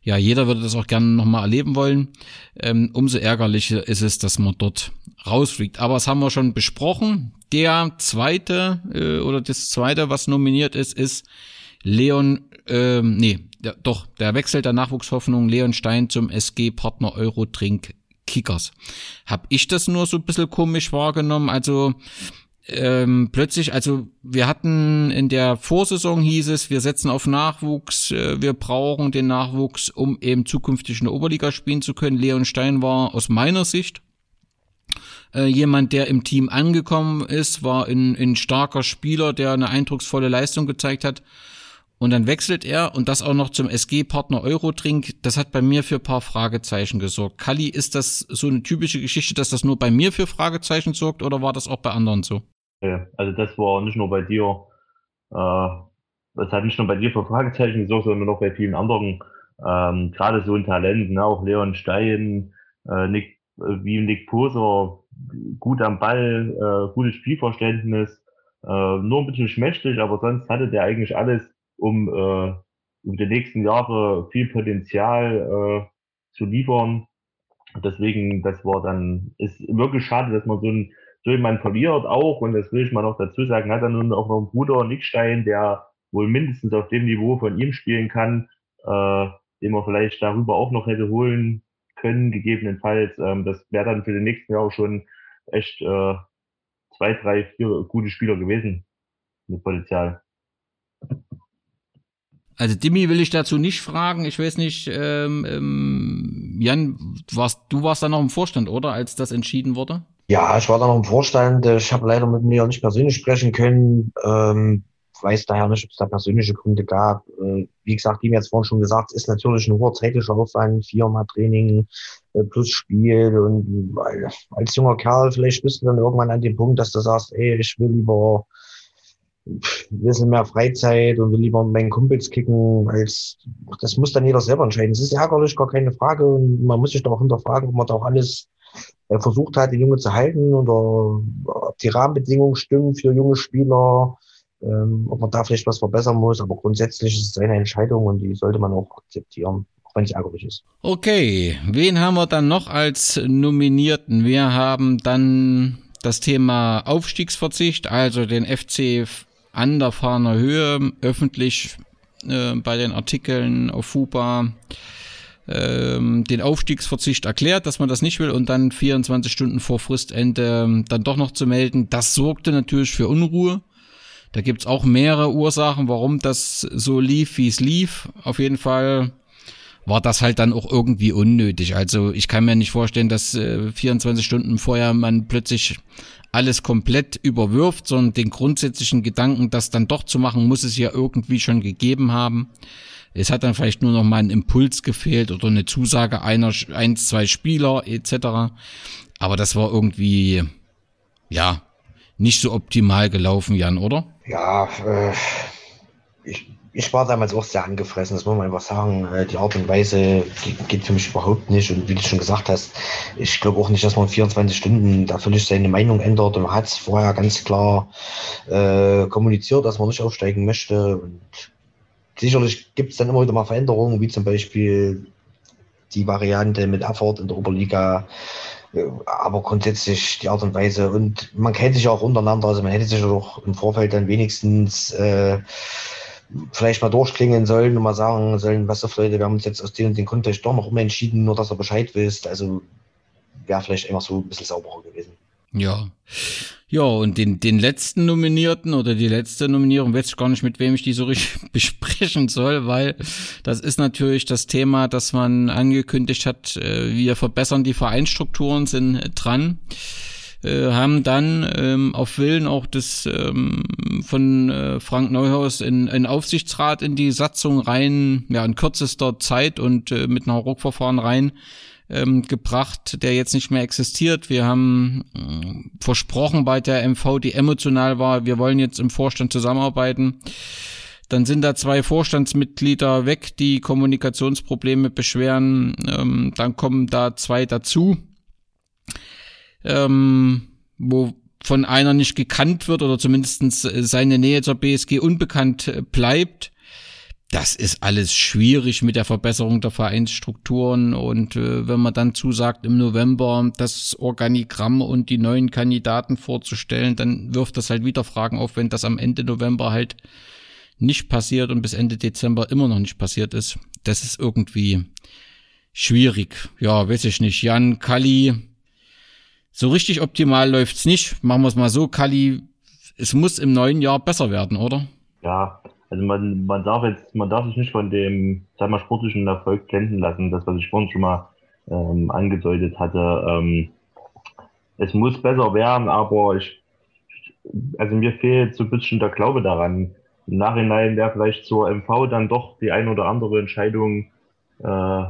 ja, jeder würde das auch gerne nochmal erleben wollen. Ähm, umso ärgerlicher ist es, dass man dort rausfliegt. Aber das haben wir schon besprochen. Der zweite äh, oder das zweite, was nominiert ist, ist Leon, ähm, nee, der, doch, der Wechsel der Nachwuchshoffnung Leon Stein zum SG-Partner Eurotrink Kickers. Hab ich das nur so ein bisschen komisch wahrgenommen? Also ähm, plötzlich, also wir hatten in der Vorsaison hieß es, wir setzen auf Nachwuchs, äh, wir brauchen den Nachwuchs, um eben zukünftig in der Oberliga spielen zu können. Leon Stein war aus meiner Sicht äh, jemand, der im Team angekommen ist, war ein, ein starker Spieler, der eine eindrucksvolle Leistung gezeigt hat. Und dann wechselt er und das auch noch zum SG-Partner Eurotrink. Das hat bei mir für paar Fragezeichen gesorgt. Kali, ist das so eine typische Geschichte, dass das nur bei mir für Fragezeichen sorgt oder war das auch bei anderen so? Also das war nicht nur bei dir, äh, das hat nicht nur bei dir für Fragezeichen gesorgt, sondern auch bei vielen anderen. Ähm, Gerade so ein Talent, ne? auch Leon Stein, äh, Nick, äh, wie Nick Poser, gut am Ball, äh, gutes Spielverständnis, äh, nur ein bisschen schmächtig, aber sonst hatte der eigentlich alles um äh, über die nächsten Jahre viel Potenzial äh, zu liefern. Deswegen, das war dann, ist wirklich schade, dass man so ein so jemand verliert auch, und das will ich mal noch dazu sagen, hat er nun auch noch einen Bruder Nick Stein, der wohl mindestens auf dem Niveau von ihm spielen kann, äh, den man vielleicht darüber auch noch hätte holen können, gegebenenfalls. Ähm, das wäre dann für den nächsten Jahr auch schon echt äh, zwei, drei, vier gute Spieler gewesen mit Potenzial. Also Dimi will ich dazu nicht fragen. Ich weiß nicht, ähm, ähm, Jan, warst, du warst da noch im Vorstand, oder, als das entschieden wurde? Ja, ich war da noch im Vorstand. Ich habe leider mit mir nicht persönlich sprechen können. Ähm, weiß daher nicht, ob es da persönliche Gründe gab. Äh, wie gesagt, wie mir jetzt vorhin schon gesagt, ist natürlich ein hoher zeitlicher Aufwand, viermal Training äh, plus Spiel. Und als junger Kerl, vielleicht bist du dann irgendwann an dem Punkt, dass du sagst, ey, ich will lieber ein bisschen mehr Freizeit und will lieber mit meinen Kumpels kicken, als das muss dann jeder selber entscheiden. Es ist ärgerlich, gar keine Frage. Und man muss sich doch auch hinterfragen, ob man da auch alles äh, versucht hat, den Junge zu halten oder ob die Rahmenbedingungen stimmen für junge Spieler, ähm, ob man da vielleicht was verbessern muss. Aber grundsätzlich ist es eine Entscheidung und die sollte man auch akzeptieren, auch wenn es ärgerlich ist. Okay, wen haben wir dann noch als Nominierten? Wir haben dann das Thema Aufstiegsverzicht, also den FC an der Fahner Höhe öffentlich äh, bei den Artikeln auf FUPA ähm, den Aufstiegsverzicht erklärt, dass man das nicht will und dann 24 Stunden vor Fristende ähm, dann doch noch zu melden. Das sorgte natürlich für Unruhe. Da gibt's auch mehrere Ursachen, warum das so lief, wie es lief. Auf jeden Fall war das halt dann auch irgendwie unnötig. Also ich kann mir nicht vorstellen, dass äh, 24 Stunden vorher man plötzlich alles komplett überwirft, sondern den grundsätzlichen Gedanken, das dann doch zu machen, muss es ja irgendwie schon gegeben haben. Es hat dann vielleicht nur noch mal ein Impuls gefehlt oder eine Zusage einer, eins, zwei Spieler etc. Aber das war irgendwie, ja, nicht so optimal gelaufen, Jan, oder? Ja, äh, ich, ich war damals auch sehr angefressen, das muss man einfach sagen. Äh, die Art und Weise geht für mich überhaupt nicht. Und wie du schon gesagt hast, ich glaube auch nicht, dass man 24 Stunden da völlig seine Meinung ändert. Und man hat es vorher ganz klar äh, kommuniziert, dass man nicht aufsteigen möchte. Und sicherlich gibt es dann immer wieder mal Veränderungen, wie zum Beispiel die Variante mit Erfurt in der Oberliga. Äh, aber grundsätzlich die Art und Weise und man kennt sich auch untereinander, also man hätte sich auch im Vorfeld dann wenigstens äh, vielleicht mal durchklingeln sollen und mal sagen sollen, was auf Leute, wir haben uns jetzt aus dem und dem vielleicht doch noch umentschieden, nur dass ihr Bescheid wisst. Also wäre vielleicht einfach so ein bisschen sauberer gewesen. Ja. Ja, und den, den letzten Nominierten oder die letzte Nominierung weiß ich gar nicht, mit wem ich die so richtig [LAUGHS] besprechen soll, weil das ist natürlich das Thema, das man angekündigt hat. Äh, wir verbessern die Vereinsstrukturen, sind dran. Äh, haben dann ähm, auf Willen auch des ähm, von äh, Frank Neuhaus in, in Aufsichtsrat in die Satzung rein, ja, in kürzester Zeit und mit einem Ruckverfahren rein ähm, gebracht, der jetzt nicht mehr existiert. Wir haben äh, versprochen bei der MV, die emotional war, wir wollen jetzt im Vorstand zusammenarbeiten. Dann sind da zwei Vorstandsmitglieder weg, die Kommunikationsprobleme beschweren. Ähm, dann kommen da zwei dazu, ähm, wo von einer nicht gekannt wird oder zumindest seine Nähe zur BSG unbekannt bleibt das ist alles schwierig mit der Verbesserung der Vereinsstrukturen und äh, wenn man dann zusagt, im November das Organigramm und die neuen Kandidaten vorzustellen, dann wirft das halt wieder Fragen auf, wenn das am Ende November halt nicht passiert und bis Ende Dezember immer noch nicht passiert ist. Das ist irgendwie schwierig. Ja, weiß ich nicht. Jan, Kali, so richtig optimal läuft's nicht. Machen wir es mal so, Kali, es muss im neuen Jahr besser werden, oder? Ja, also man, man darf jetzt, man darf sich nicht von dem, sag mal, sportlichen Erfolg blenden lassen, das, was ich vorhin schon mal ähm, angedeutet hatte. Ähm, es muss besser werden, aber ich, also mir fehlt so ein bisschen der Glaube daran. Im Nachhinein wäre vielleicht zur MV dann doch die ein oder andere Entscheidung äh,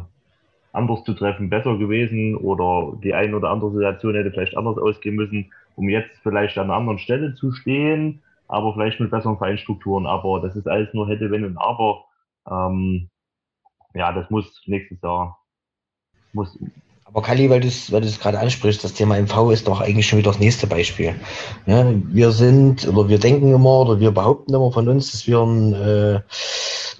anders zu treffen besser gewesen oder die ein oder andere Situation hätte vielleicht anders ausgehen müssen, um jetzt vielleicht an einer anderen Stelle zu stehen aber vielleicht mit besseren Vereinstrukturen. Aber das ist alles nur hätte, wenn und aber. Ähm, ja, das muss nächstes Jahr. Muss. Aber Kali, weil du es weil gerade ansprichst, das Thema MV ist doch eigentlich schon wieder das nächste Beispiel. Ja, wir sind oder wir denken immer oder wir behaupten immer von uns, dass wir ein, äh,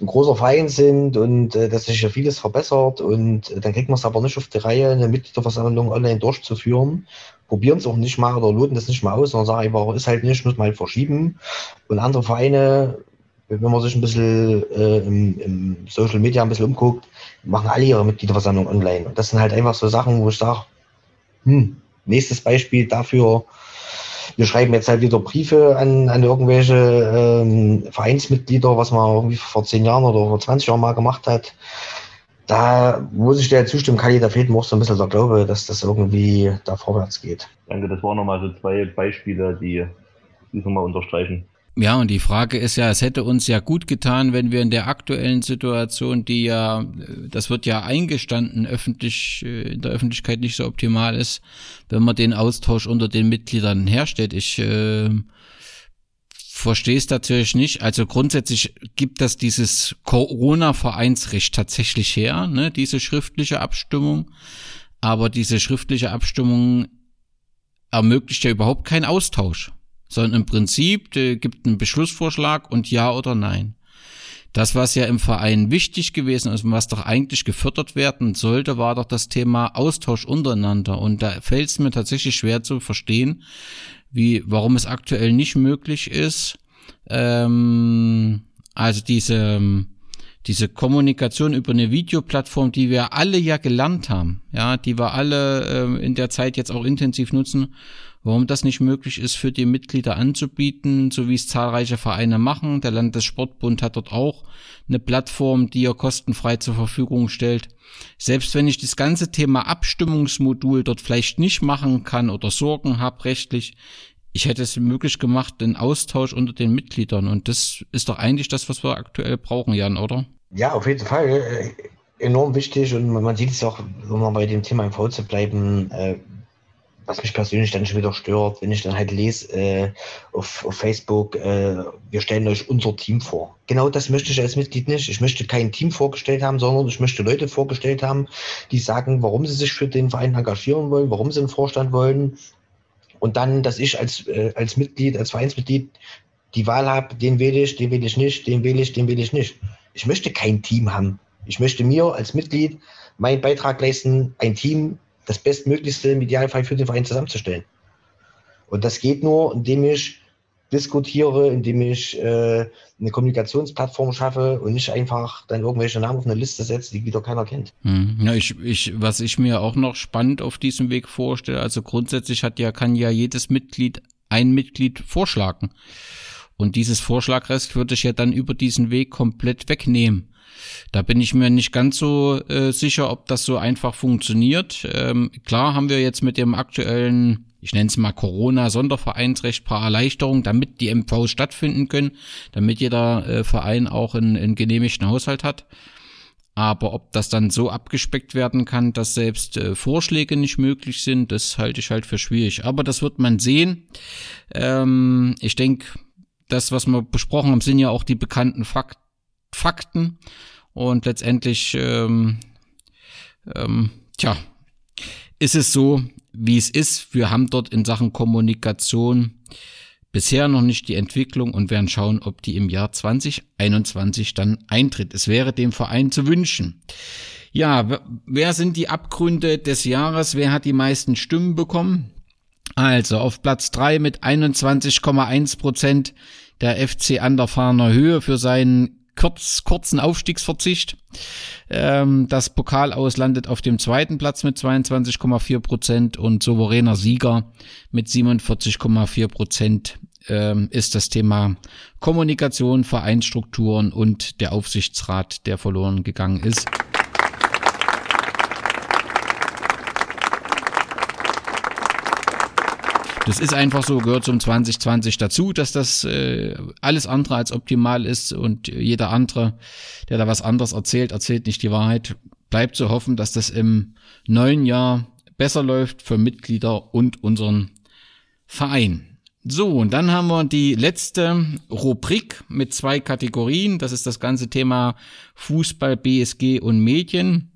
ein großer Verein sind und äh, dass sich ja vieles verbessert und äh, dann kriegt man es aber nicht auf die Reihe, eine Mitgliederversammlung online durchzuführen probieren es auch nicht mal oder loten das nicht mal aus, sondern sagen einfach, ist halt nicht, muss man halt verschieben. Und andere Vereine, wenn man sich ein bisschen äh, im, im, Social Media ein bisschen umguckt, machen alle ihre Mitgliederversammlung online. Und das sind halt einfach so Sachen, wo ich sage, hm, nächstes Beispiel dafür, wir schreiben jetzt halt wieder Briefe an, an irgendwelche ähm, Vereinsmitglieder, was man irgendwie vor zehn Jahren oder vor 20 Jahren mal gemacht hat da muss ich dir zustimmen, Kali, da fehlt mir auch so ein bisschen der Glaube, dass das irgendwie da vorwärts geht. Danke, das waren nochmal so zwei Beispiele, die dies nochmal unterstreichen. Ja, und die Frage ist ja, es hätte uns ja gut getan, wenn wir in der aktuellen Situation, die ja, das wird ja eingestanden, öffentlich, in der Öffentlichkeit nicht so optimal ist, wenn man den Austausch unter den Mitgliedern herstellt. Ich äh, verstehe es natürlich nicht. Also grundsätzlich gibt das dieses Corona-Vereinsrecht tatsächlich her, ne, diese schriftliche Abstimmung. Aber diese schriftliche Abstimmung ermöglicht ja überhaupt keinen Austausch, sondern im Prinzip äh, gibt einen Beschlussvorschlag und ja oder nein. Das, was ja im Verein wichtig gewesen ist und was doch eigentlich gefördert werden sollte, war doch das Thema Austausch untereinander. Und da fällt es mir tatsächlich schwer zu verstehen, wie, warum es aktuell nicht möglich ist, ähm, also diese, diese Kommunikation über eine Videoplattform, die wir alle ja gelernt haben, ja, die wir alle äh, in der Zeit jetzt auch intensiv nutzen, warum das nicht möglich ist, für die Mitglieder anzubieten, so wie es zahlreiche Vereine machen. Der Landessportbund hat dort auch eine Plattform, die er kostenfrei zur Verfügung stellt. Selbst wenn ich das ganze Thema Abstimmungsmodul dort vielleicht nicht machen kann oder Sorgen habe rechtlich, ich hätte es möglich gemacht, den Austausch unter den Mitgliedern. Und das ist doch eigentlich das, was wir aktuell brauchen, Jan, oder? Ja, auf jeden Fall. Äh, enorm wichtig. Und man sieht es auch, um mal bei dem Thema im V zu bleiben, äh, was mich persönlich dann schon wieder stört, wenn ich dann halt lese äh, auf, auf Facebook, äh, wir stellen euch unser Team vor. Genau das möchte ich als Mitglied nicht. Ich möchte kein Team vorgestellt haben, sondern ich möchte Leute vorgestellt haben, die sagen, warum sie sich für den Verein engagieren wollen, warum sie einen Vorstand wollen. Und dann, dass ich als, äh, als Mitglied, als Vereinsmitglied die Wahl habe, den wähle ich, den wähle ich nicht, den wähle ich, den wähle ich nicht. Ich möchte kein Team haben. Ich möchte mir als Mitglied meinen Beitrag leisten, ein Team das Bestmöglichste Idealfall für den Verein zusammenzustellen. Und das geht nur, indem ich diskutiere, indem ich äh, eine Kommunikationsplattform schaffe und nicht einfach dann irgendwelche Namen auf eine Liste setze, die wieder keiner kennt. Hm. Ja, ich, ich, was ich mir auch noch spannend auf diesem Weg vorstelle, also grundsätzlich hat ja, kann ja jedes Mitglied ein Mitglied vorschlagen. Und dieses Vorschlagrecht würde ich ja dann über diesen Weg komplett wegnehmen. Da bin ich mir nicht ganz so äh, sicher, ob das so einfach funktioniert. Ähm, klar haben wir jetzt mit dem aktuellen, ich nenne es mal Corona-Sondervereinsrecht, paar Erleichterungen, damit die MVs stattfinden können, damit jeder äh, Verein auch einen, einen genehmigten Haushalt hat. Aber ob das dann so abgespeckt werden kann, dass selbst äh, Vorschläge nicht möglich sind, das halte ich halt für schwierig. Aber das wird man sehen. Ähm, ich denke, das, was wir besprochen haben, sind ja auch die bekannten Fak Fakten. Und letztendlich, ähm, ähm, tja, ist es so, wie es ist. Wir haben dort in Sachen Kommunikation bisher noch nicht die Entwicklung und werden schauen, ob die im Jahr 2021 dann eintritt. Es wäre dem Verein zu wünschen. Ja, wer sind die Abgründe des Jahres? Wer hat die meisten Stimmen bekommen? Also auf Platz drei mit 21,1 Prozent der FC an der Fahner Höhe für seinen kurz, kurzen Aufstiegsverzicht. Ähm, das Pokal aus landet auf dem zweiten Platz mit 22,4 Prozent und souveräner Sieger mit 47,4 Prozent ähm, ist das Thema Kommunikation, Vereinsstrukturen und der Aufsichtsrat, der verloren gegangen ist. Das ist einfach so, gehört zum 2020 dazu, dass das äh, alles andere als optimal ist und jeder andere, der da was anderes erzählt, erzählt nicht die Wahrheit. Bleibt zu hoffen, dass das im neuen Jahr besser läuft für Mitglieder und unseren Verein. So, und dann haben wir die letzte Rubrik mit zwei Kategorien. Das ist das ganze Thema Fußball, BSG und Medien.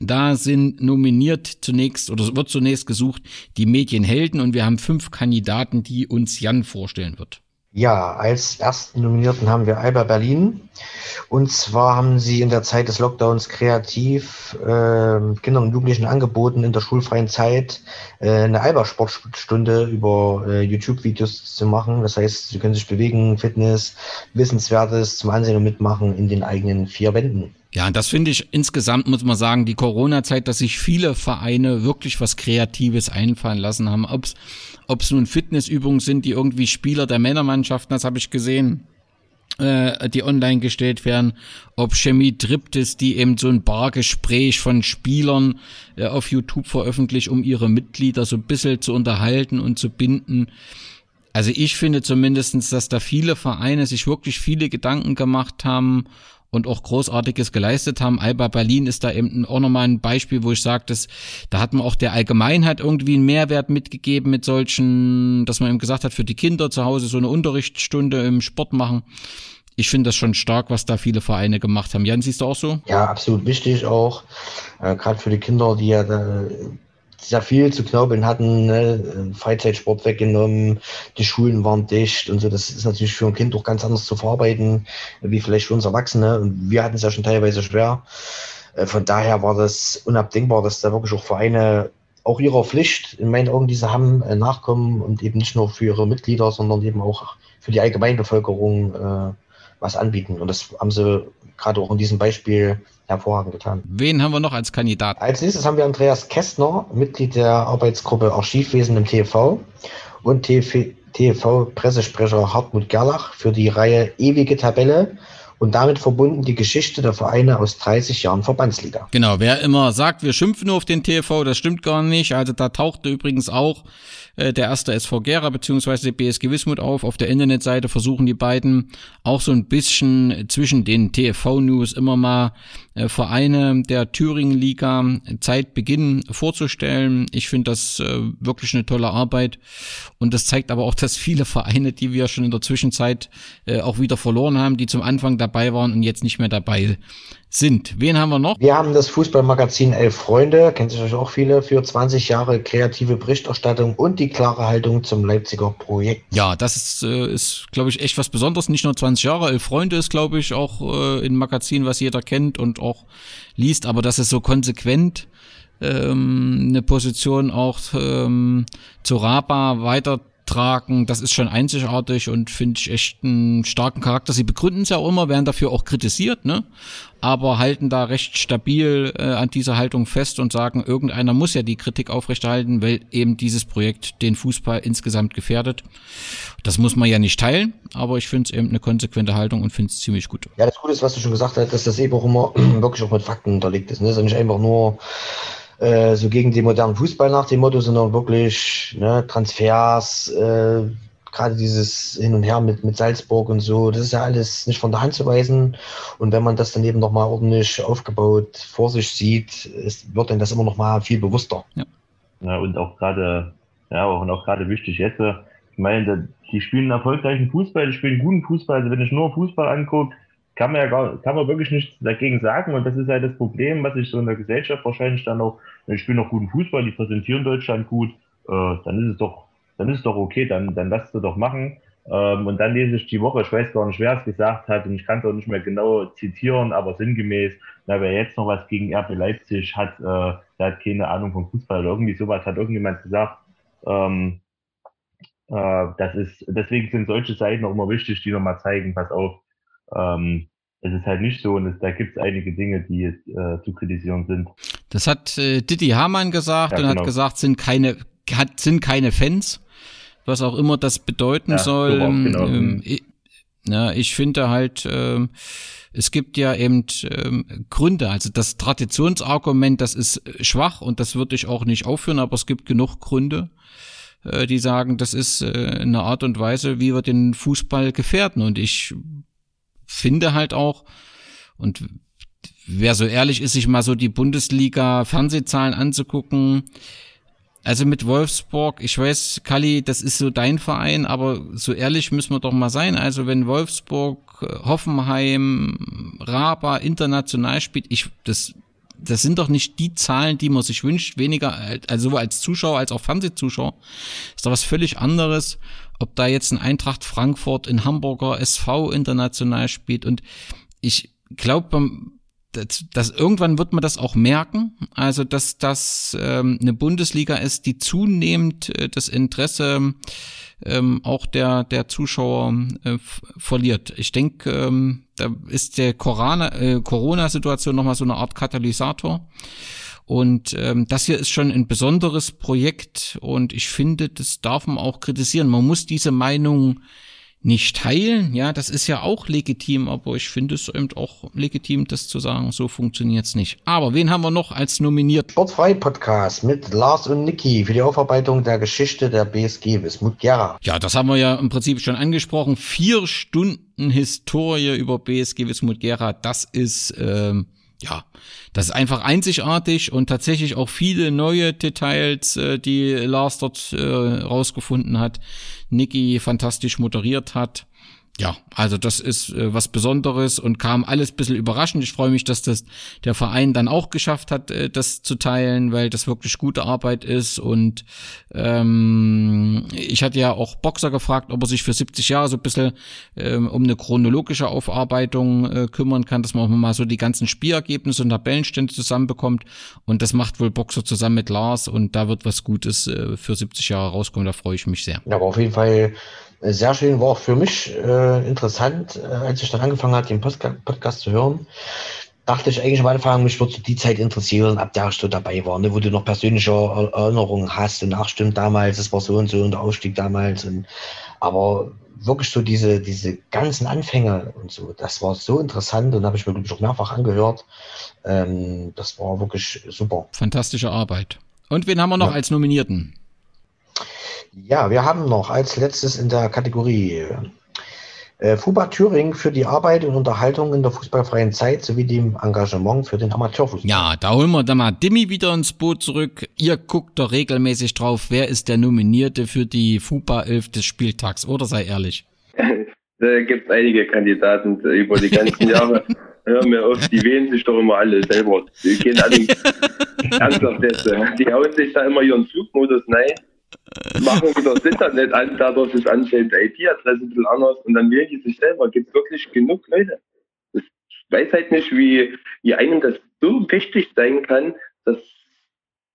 Da sind nominiert zunächst oder wird zunächst gesucht die Medienhelden und wir haben fünf Kandidaten, die uns Jan vorstellen wird. Ja, als ersten Nominierten haben wir Alba Berlin. Und zwar haben sie in der Zeit des Lockdowns kreativ äh, Kindern und Jugendlichen angeboten, in der schulfreien Zeit äh, eine Alba-Sportstunde über äh, YouTube-Videos zu machen. Das heißt, sie können sich bewegen, Fitness, Wissenswertes zum Ansehen und Mitmachen in den eigenen vier Wänden. Ja, das finde ich insgesamt, muss man sagen, die Corona-Zeit, dass sich viele Vereine wirklich was Kreatives einfallen lassen haben. Ob's, ob's nun Fitnessübungen sind, die irgendwie Spieler der Männermannschaften, das habe ich gesehen, äh, die online gestellt werden, ob Chemie Trippt ist, die eben so ein Bargespräch von Spielern äh, auf YouTube veröffentlicht, um ihre Mitglieder so ein bisschen zu unterhalten und zu binden. Also ich finde zumindestens, dass da viele Vereine sich wirklich viele Gedanken gemacht haben und auch Großartiges geleistet haben. Alba Berlin ist da eben auch nochmal ein Beispiel, wo ich sage, dass da hat man auch der Allgemeinheit irgendwie einen Mehrwert mitgegeben mit solchen, dass man eben gesagt hat, für die Kinder zu Hause so eine Unterrichtsstunde im Sport machen. Ich finde das schon stark, was da viele Vereine gemacht haben. Jan, siehst du auch so? Ja, absolut wichtig auch. Äh, Gerade für die Kinder, die ja da sehr viel zu knaubeln hatten, ne? Freizeitsport weggenommen, die Schulen waren dicht und so. Das ist natürlich für ein Kind auch ganz anders zu verarbeiten, wie vielleicht für uns Erwachsene. Und wir hatten es ja schon teilweise schwer. Äh, von daher war das unabdingbar, dass da wirklich auch Vereine auch ihrer Pflicht in meinen Augen, die sie haben, äh, nachkommen und eben nicht nur für ihre Mitglieder, sondern eben auch für die Allgemeinbevölkerung äh, was anbieten. Und das haben sie gerade auch in diesem Beispiel hervorragend getan. Wen haben wir noch als Kandidat? Als nächstes haben wir Andreas Kästner, Mitglied der Arbeitsgruppe Archivwesen im TV und TV-Pressesprecher Hartmut Gerlach für die Reihe Ewige Tabelle und damit verbunden die Geschichte der Vereine aus 30 Jahren Verbandsliga. Genau, wer immer sagt, wir schimpfen nur auf den TV, das stimmt gar nicht. Also da tauchte übrigens auch äh, der erste SV Gera beziehungsweise BSG Wismut auf. Auf der Internetseite versuchen die beiden auch so ein bisschen zwischen den TV-News immer mal äh, Vereine der Thüringen-Liga Zeitbeginn vorzustellen. Ich finde das äh, wirklich eine tolle Arbeit und das zeigt aber auch, dass viele Vereine, die wir schon in der Zwischenzeit äh, auch wieder verloren haben, die zum Anfang dabei waren und jetzt nicht mehr dabei sind. Wen haben wir noch? Wir haben das Fußballmagazin Elf Freunde, kennt sich auch viele, für 20 Jahre kreative Berichterstattung und die klare Haltung zum Leipziger Projekt. Ja, das ist, äh, ist glaube ich, echt was Besonderes. Nicht nur 20 Jahre, Elf Freunde ist, glaube ich, auch äh, ein Magazin, was jeder kennt und auch liest, aber das ist so konsequent ähm, eine Position auch ähm, zu Raba weiter tragen. Das ist schon einzigartig und finde ich echt einen starken Charakter. Sie begründen es ja auch immer, werden dafür auch kritisiert, ne? Aber halten da recht stabil äh, an dieser Haltung fest und sagen, irgendeiner muss ja die Kritik aufrechterhalten, weil eben dieses Projekt den Fußball insgesamt gefährdet. Das muss man ja nicht teilen, aber ich finde es eben eine konsequente Haltung und finde es ziemlich gut. Ja, das Gute ist, was du schon gesagt hast, dass das eben auch immer [CLEARS THROAT] wirklich auch mit Fakten unterlegt ist. Ne? Das ist nicht einfach nur äh, so gegen den modernen Fußball nach dem Motto, sondern wirklich ne, Transfers, äh, gerade dieses Hin und Her mit, mit Salzburg und so, das ist ja alles nicht von der Hand zu weisen. Und wenn man das dann eben nochmal ordentlich aufgebaut vor sich sieht, ist, wird dann das immer nochmal viel bewusster. Ja. ja und auch gerade, ja, und auch gerade wichtig jetzt, ich meine, die spielen erfolgreichen Fußball, die spielen guten Fußball. Also wenn ich nur Fußball angucke, kann man ja gar, kann man wirklich nichts dagegen sagen. Und das ist halt das Problem, was ich so in der Gesellschaft wahrscheinlich dann auch, die spielen noch guten Fußball, die präsentieren Deutschland gut, äh, dann ist es doch, dann ist es doch okay, dann, dann lasst sie doch machen. Ähm, und dann lese ich die Woche, ich weiß gar nicht, wer es gesagt hat, und ich kann es auch nicht mehr genau zitieren, aber sinngemäß, na, wer jetzt noch was gegen RB Leipzig hat, äh, der hat keine Ahnung vom Fußball oder irgendwie sowas, hat irgendjemand gesagt. Ähm, äh, das ist, deswegen sind solche Seiten auch immer wichtig, die nochmal zeigen, pass auf, ähm, es ist halt nicht so und es, da gibt es einige Dinge, die äh, zu kritisieren sind. Das hat äh, Didi Hamann gesagt ja, und genau. hat gesagt, sind keine, hat, sind keine Fans was auch immer das bedeuten ja, soll. Genau. Ähm, ich, na, ich finde halt, ähm, es gibt ja eben ähm, Gründe. Also das Traditionsargument, das ist schwach und das würde ich auch nicht aufführen, aber es gibt genug Gründe, äh, die sagen, das ist äh, eine Art und Weise, wie wir den Fußball gefährden. Und ich finde halt auch, und wer so ehrlich ist, sich mal so die Bundesliga-Fernsehzahlen anzugucken, also mit Wolfsburg, ich weiß, Kali, das ist so dein Verein, aber so ehrlich müssen wir doch mal sein. Also wenn Wolfsburg, Hoffenheim, Raba international spielt, ich, das, das sind doch nicht die Zahlen, die man sich wünscht, weniger, also als Zuschauer als auch Fernsehzuschauer. Ist doch was völlig anderes, ob da jetzt ein Eintracht Frankfurt in Hamburger SV international spielt und ich glaube, das, das, irgendwann wird man das auch merken, also dass das ähm, eine Bundesliga ist, die zunehmend äh, das Interesse ähm, auch der der Zuschauer äh, verliert. Ich denke, ähm, da ist der Corona äh, Corona Situation noch so eine Art Katalysator. Und ähm, das hier ist schon ein besonderes Projekt und ich finde, das darf man auch kritisieren. Man muss diese Meinung nicht teilen. Ja, das ist ja auch legitim, aber ich finde es eben auch legitim, das zu sagen, so funktioniert's nicht. Aber wen haben wir noch als nominiert? Sportfrei Podcast mit Lars und Niki für die Aufarbeitung der Geschichte der BSG Wismut Gera. Ja, das haben wir ja im Prinzip schon angesprochen. Vier Stunden Historie über BSG Wismut Gera, das ist ähm, ja, das ist einfach einzigartig und tatsächlich auch viele neue Details, äh, die Lars dort äh, rausgefunden hat, Niki fantastisch moderiert hat ja, also das ist äh, was Besonderes und kam alles bisschen überraschend. Ich freue mich, dass das der Verein dann auch geschafft hat, äh, das zu teilen, weil das wirklich gute Arbeit ist. Und ähm, ich hatte ja auch Boxer gefragt, ob er sich für 70 Jahre so ein bisschen ähm, um eine chronologische Aufarbeitung äh, kümmern kann, dass man auch mal so die ganzen Spielergebnisse und Tabellenstände zusammenbekommt. Und das macht wohl Boxer zusammen mit Lars und da wird was Gutes äh, für 70 Jahre rauskommen. Da freue ich mich sehr. Ja, aber auf jeden Fall sehr schön, war auch für mich äh, interessant, äh, als ich dann angefangen habe, den Post Podcast zu hören. Dachte ich eigentlich am Anfang, mich würde die Zeit interessieren, ab der ich so dabei war, ne, wo du noch persönliche Erinnerungen hast und ach stimmt damals, es war so und so und der Aufstieg damals. Und, aber wirklich so diese, diese ganzen Anfänge und so, das war so interessant und habe ich mir wirklich auch mehrfach angehört. Ähm, das war wirklich super. Fantastische Arbeit. Und wen haben wir noch ja. als Nominierten? Ja, wir haben noch als letztes in der Kategorie äh, FUBA Thüringen für die Arbeit und Unterhaltung in der fußballfreien Zeit sowie dem Engagement für den Amateurfußball. Ja, da holen wir dann mal Dimi wieder ins Boot zurück. Ihr guckt doch regelmäßig drauf, wer ist der Nominierte für die FUBA 11 des Spieltags, oder sei ehrlich? [LAUGHS] da gibt es einige Kandidaten über die ganzen [LAUGHS] Jahre. Hör mir auf, die wählen sich doch immer alle selber. Die gehen alle [LAUGHS] ernsthaft jetzt. Die hauen sich da immer ihren Flugmodus rein machen wieder das Internet an, dadurch ist anscheinend die IP-Adresse ein bisschen anders und dann wählen die sich selber. Gibt es wirklich genug Leute? Ich weiß halt nicht, wie, wie einem das so wichtig sein kann, dass,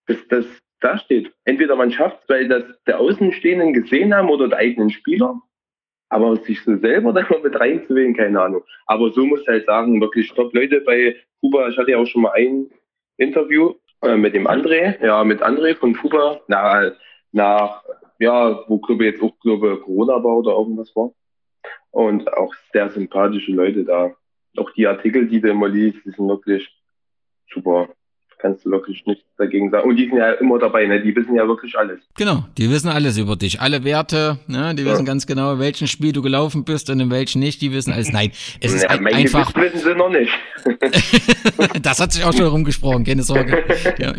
dass das da steht. Entweder man schafft es, weil das der Außenstehenden gesehen haben oder der eigenen Spieler, aber sich so selber da mal mit reinzuwählen, keine Ahnung. Aber so muss halt sagen, wirklich top Leute bei Kuba. Ich hatte ja auch schon mal ein Interview äh, mit dem André, ja, mit André von Kuba. Na, nach, ja, wo glaube jetzt auch glaube Corona war oder irgendwas war. Und auch sehr sympathische Leute da. Auch die Artikel, die du immer liest, die sind wirklich super. Kannst du wirklich nichts dagegen sagen. Und die sind ja immer dabei, ne? Die wissen ja wirklich alles. Genau, die wissen alles über dich. Alle Werte, ne? Die wissen ja. ganz genau, in welchem Spiel du gelaufen bist und in welchem nicht. Die wissen alles. Nein, es ist ja, ein, einfach. wissen sie noch nicht. [LAUGHS] das hat sich auch schon rumgesprochen, keine Sorge. Ja,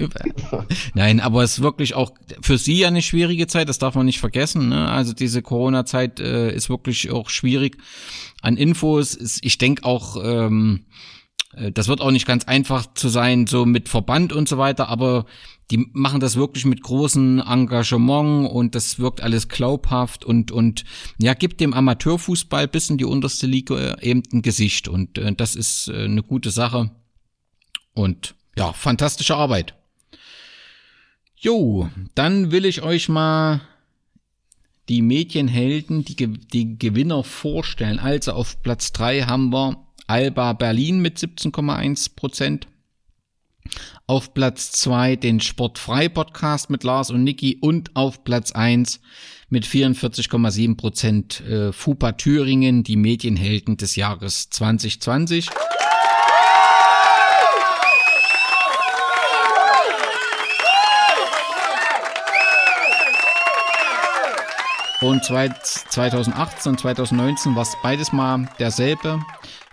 [LAUGHS] Nein, aber es ist wirklich auch für sie ja eine schwierige Zeit, das darf man nicht vergessen. Ne? Also diese Corona-Zeit äh, ist wirklich auch schwierig an Infos. Ich denke auch, ähm, äh, das wird auch nicht ganz einfach zu sein, so mit Verband und so weiter, aber die machen das wirklich mit großem Engagement und das wirkt alles glaubhaft und, und ja, gibt dem Amateurfußball bis in die unterste Liga eben ein Gesicht und äh, das ist äh, eine gute Sache und ja, fantastische Arbeit. Jo, dann will ich euch mal die Medienhelden, die, die Gewinner vorstellen. Also auf Platz drei haben wir Alba Berlin mit 17,1 Prozent. Auf Platz zwei den Sportfrei Podcast mit Lars und Niki und auf Platz eins mit 44,7 Prozent äh, FUPA Thüringen, die Medienhelden des Jahres 2020. Und 2018 und 2019 war es beides mal derselbe.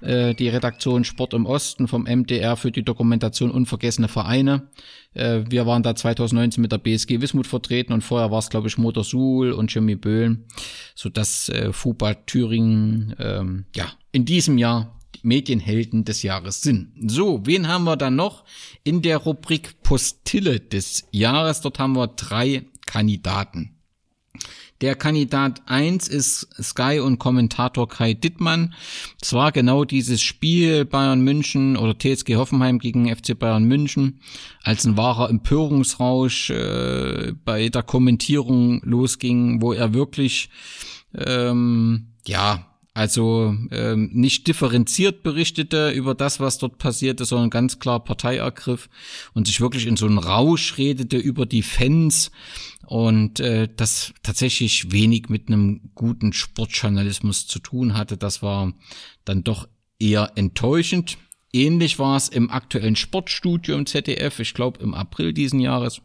Äh, die Redaktion Sport im Osten vom MDR für die Dokumentation Unvergessene Vereine. Äh, wir waren da 2019 mit der BSG Wismut vertreten und vorher war es, glaube ich, Motor Suhl und Jimmy Böhlen, sodass äh, FUBA Thüringen ähm, ja in diesem Jahr Medienhelden des Jahres sind. So, wen haben wir dann noch in der Rubrik Postille des Jahres? Dort haben wir drei Kandidaten. Der Kandidat eins ist Sky und Kommentator Kai Dittmann. Zwar genau dieses Spiel Bayern München oder TSG Hoffenheim gegen FC Bayern München als ein wahrer Empörungsrausch äh, bei der Kommentierung losging, wo er wirklich ähm, ja also ähm, nicht differenziert berichtete über das, was dort passierte, sondern ganz klar Partei ergriff und sich wirklich in so einen Rausch redete über die Fans und äh, das tatsächlich wenig mit einem guten Sportjournalismus zu tun hatte. Das war dann doch eher enttäuschend. Ähnlich war es im aktuellen Sportstudio im ZDF, ich glaube im April diesen Jahres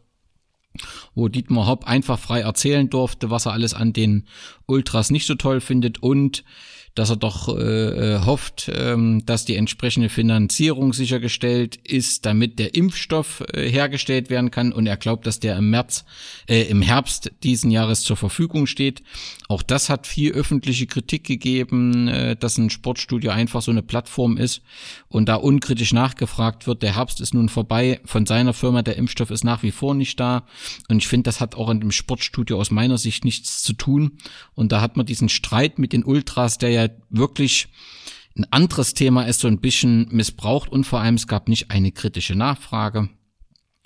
wo Dietmar Hopp einfach frei erzählen durfte, was er alles an den Ultras nicht so toll findet und dass er doch äh, äh, hofft, ähm, dass die entsprechende Finanzierung sichergestellt ist, damit der Impfstoff äh, hergestellt werden kann. Und er glaubt, dass der im März, äh, im Herbst diesen Jahres zur Verfügung steht. Auch das hat viel öffentliche Kritik gegeben, äh, dass ein Sportstudio einfach so eine Plattform ist und da unkritisch nachgefragt wird. Der Herbst ist nun vorbei von seiner Firma, der Impfstoff ist nach wie vor nicht da. Und ich finde, das hat auch in dem Sportstudio aus meiner Sicht nichts zu tun. Und da hat man diesen Streit mit den Ultras, der ja wirklich ein anderes Thema ist, so ein bisschen missbraucht und vor allem es gab nicht eine kritische Nachfrage.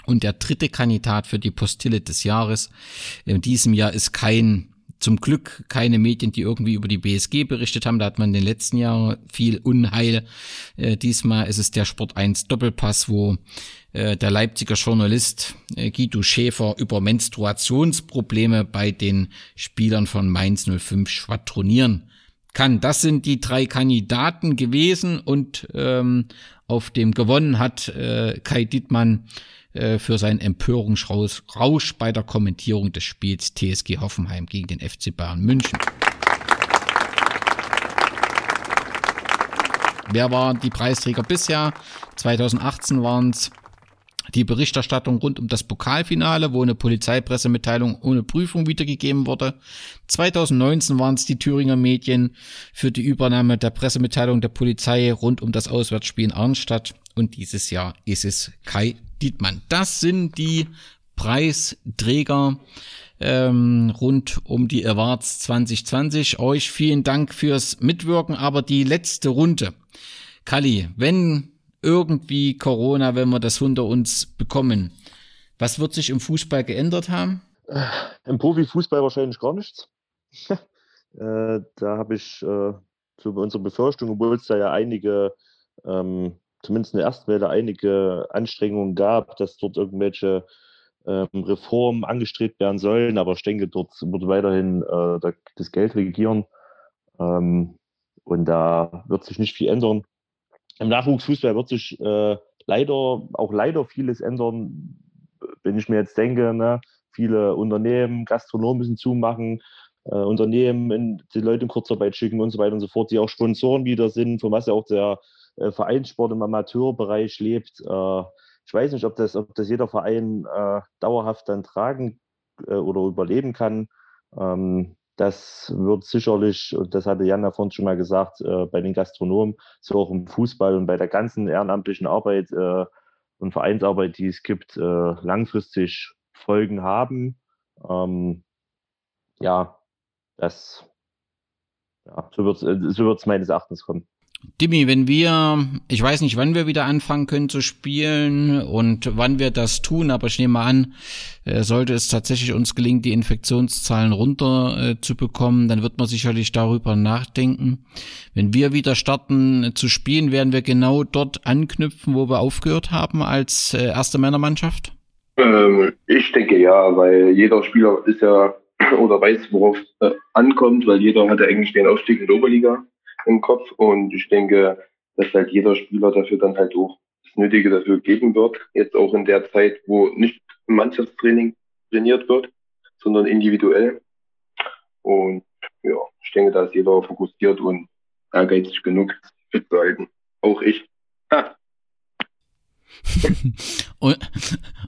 Und der dritte Kandidat für die Postille des Jahres in diesem Jahr ist kein zum Glück keine Medien, die irgendwie über die BSG berichtet haben. Da hat man in den letzten Jahren viel Unheil. Äh, diesmal ist es der Sport 1 Doppelpass, wo äh, der Leipziger Journalist äh, Guido Schäfer über Menstruationsprobleme bei den Spielern von Mainz 05 schwadronieren kann. Das sind die drei Kandidaten gewesen und ähm, auf dem gewonnen hat äh, Kai Dittmann äh, für seinen Empörungsrausch bei der Kommentierung des Spiels TSG Hoffenheim gegen den FC Bayern München. Wer war die Preisträger bisher? 2018 waren es die Berichterstattung rund um das Pokalfinale, wo eine Polizeipressemitteilung ohne Prüfung wiedergegeben wurde. 2019 waren es die Thüringer Medien für die Übernahme der Pressemitteilung der Polizei rund um das Auswärtsspiel in Arnstadt. Und dieses Jahr ist es Kai Dietmann. Das sind die Preisträger ähm, rund um die Awards 2020. Euch vielen Dank fürs Mitwirken, aber die letzte Runde. Kali, wenn irgendwie Corona, wenn wir das hinter uns bekommen. Was wird sich im Fußball geändert haben? Äh, Im Profifußball wahrscheinlich gar nichts. [LAUGHS] äh, da habe ich äh, so unsere Befürchtung, obwohl es da ja einige, ähm, zumindest in der ersten Welle, einige Anstrengungen gab, dass dort irgendwelche ähm, Reformen angestrebt werden sollen. Aber ich denke, dort wird weiterhin äh, das Geld regieren. Ähm, und da wird sich nicht viel ändern. Im Nachwuchsfußball wird sich äh, leider, auch leider vieles ändern, wenn ich mir jetzt denke, ne, viele Unternehmen, Gastronomen müssen zumachen, äh, Unternehmen in, die Leute in Kurzarbeit schicken und so weiter und so fort, die auch Sponsoren wieder sind, von was ja auch der äh, Vereinssport im Amateurbereich lebt. Äh, ich weiß nicht, ob das, ob das jeder Verein äh, dauerhaft dann tragen äh, oder überleben kann. Ähm, das wird sicherlich, und das hatte Jan davon schon mal gesagt, äh, bei den Gastronomen, so auch im Fußball und bei der ganzen ehrenamtlichen Arbeit äh, und Vereinsarbeit, die es gibt, langfristig Folgen haben. Ähm, ja, das, ja, so wird es so meines Erachtens kommen. Dimi, wenn wir, ich weiß nicht, wann wir wieder anfangen können zu spielen und wann wir das tun, aber ich nehme an, äh, sollte es tatsächlich uns gelingen, die Infektionszahlen runter äh, zu bekommen, dann wird man sicherlich darüber nachdenken. Wenn wir wieder starten äh, zu spielen, werden wir genau dort anknüpfen, wo wir aufgehört haben als äh, erste Männermannschaft? Ähm, ich denke ja, weil jeder Spieler ist ja [CLEARS THROAT] oder weiß, worauf es äh, ankommt, weil jeder hat ja eigentlich den Aufstieg in der Oberliga im Kopf und ich denke, dass halt jeder Spieler dafür dann halt auch das Nötige dafür geben wird. Jetzt auch in der Zeit, wo nicht Mannschaftstraining trainiert wird, sondern individuell. Und ja, ich denke, da ist jeder fokussiert und ehrgeizig genug, fit zu halten. Auch ich. Ha. [LAUGHS] und,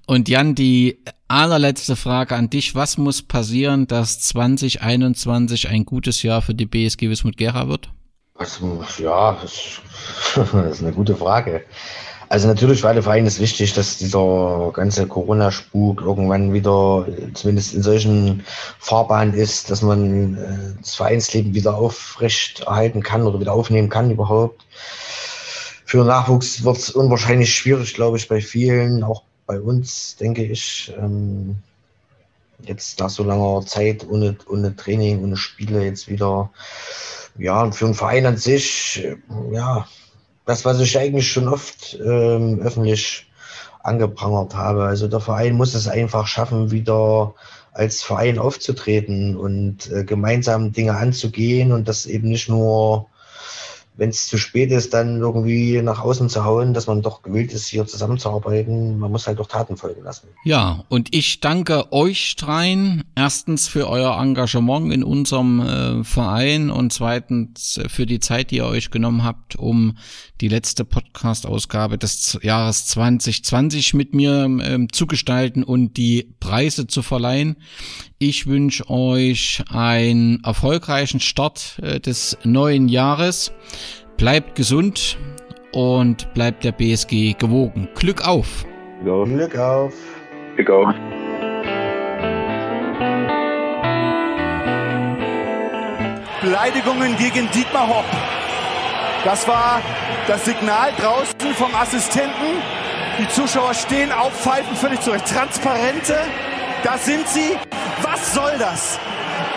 und Jan, die allerletzte Frage an dich. Was muss passieren, dass 2021 ein gutes Jahr für die BSG Wismut Gera wird? Also, ja, [LAUGHS] das, ist eine gute Frage. Also natürlich für alle Vereine ist wichtig, dass dieser ganze Corona-Spuk irgendwann wieder, zumindest in solchen Fahrbahnen ist, dass man äh, das Vereinsleben wieder aufrecht erhalten kann oder wieder aufnehmen kann überhaupt. Für Nachwuchs wird es unwahrscheinlich schwierig, glaube ich, bei vielen, auch bei uns, denke ich. Ähm, jetzt nach so langer Zeit ohne, ohne Training, ohne Spiele jetzt wieder ja, für einen Verein an sich, äh, ja, das, was ich eigentlich schon oft ähm, öffentlich angeprangert habe. Also der Verein muss es einfach schaffen, wieder als Verein aufzutreten und äh, gemeinsam Dinge anzugehen und das eben nicht nur wenn es zu spät ist, dann irgendwie nach außen zu hauen, dass man doch gewillt ist, hier zusammenzuarbeiten. Man muss halt doch Taten folgen lassen. Ja, und ich danke euch dreien. Erstens für euer Engagement in unserem äh, Verein und zweitens für die Zeit, die ihr euch genommen habt, um die letzte Podcast-Ausgabe des Jahres 2020 mit mir äh, zu gestalten und die Preise zu verleihen. Ich wünsche euch einen erfolgreichen Start äh, des neuen Jahres. Bleibt gesund und bleibt der BSG gewogen. Glück auf! Glück auf! Glück auf! Beleidigungen gegen Dietmar Hopp. Das war das Signal draußen vom Assistenten. Die Zuschauer stehen auf, pfeifen völlig zurecht. Transparente, da sind sie. Was soll das?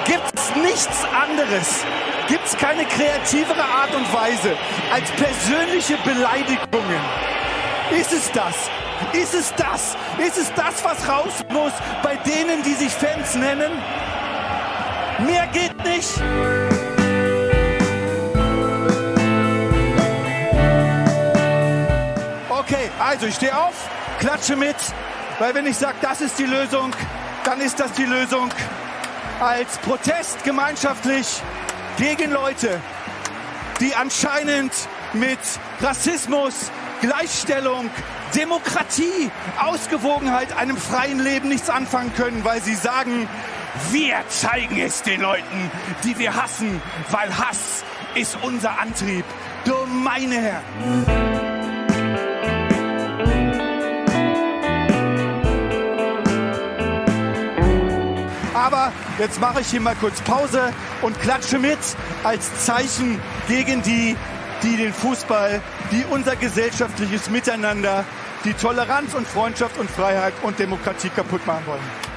Gibt's nichts anderes? Gibt's keine kreativere Art und Weise als persönliche Beleidigungen? Ist es das? Ist es das? Ist es das, was raus muss bei denen, die sich Fans nennen? Mehr geht nicht. Okay, also ich stehe auf, klatsche mit, weil wenn ich sage, das ist die Lösung, dann ist das die Lösung als Protest gemeinschaftlich gegen Leute, die anscheinend mit Rassismus, Gleichstellung, Demokratie, Ausgewogenheit, einem freien Leben nichts anfangen können, weil sie sagen, wir zeigen es den Leuten, die wir hassen, weil Hass ist unser Antrieb. Du meine Herren. Aber jetzt mache ich hier mal kurz Pause und klatsche mit als Zeichen gegen die, die den Fußball, die unser gesellschaftliches Miteinander, die Toleranz und Freundschaft und Freiheit und Demokratie kaputt machen wollen.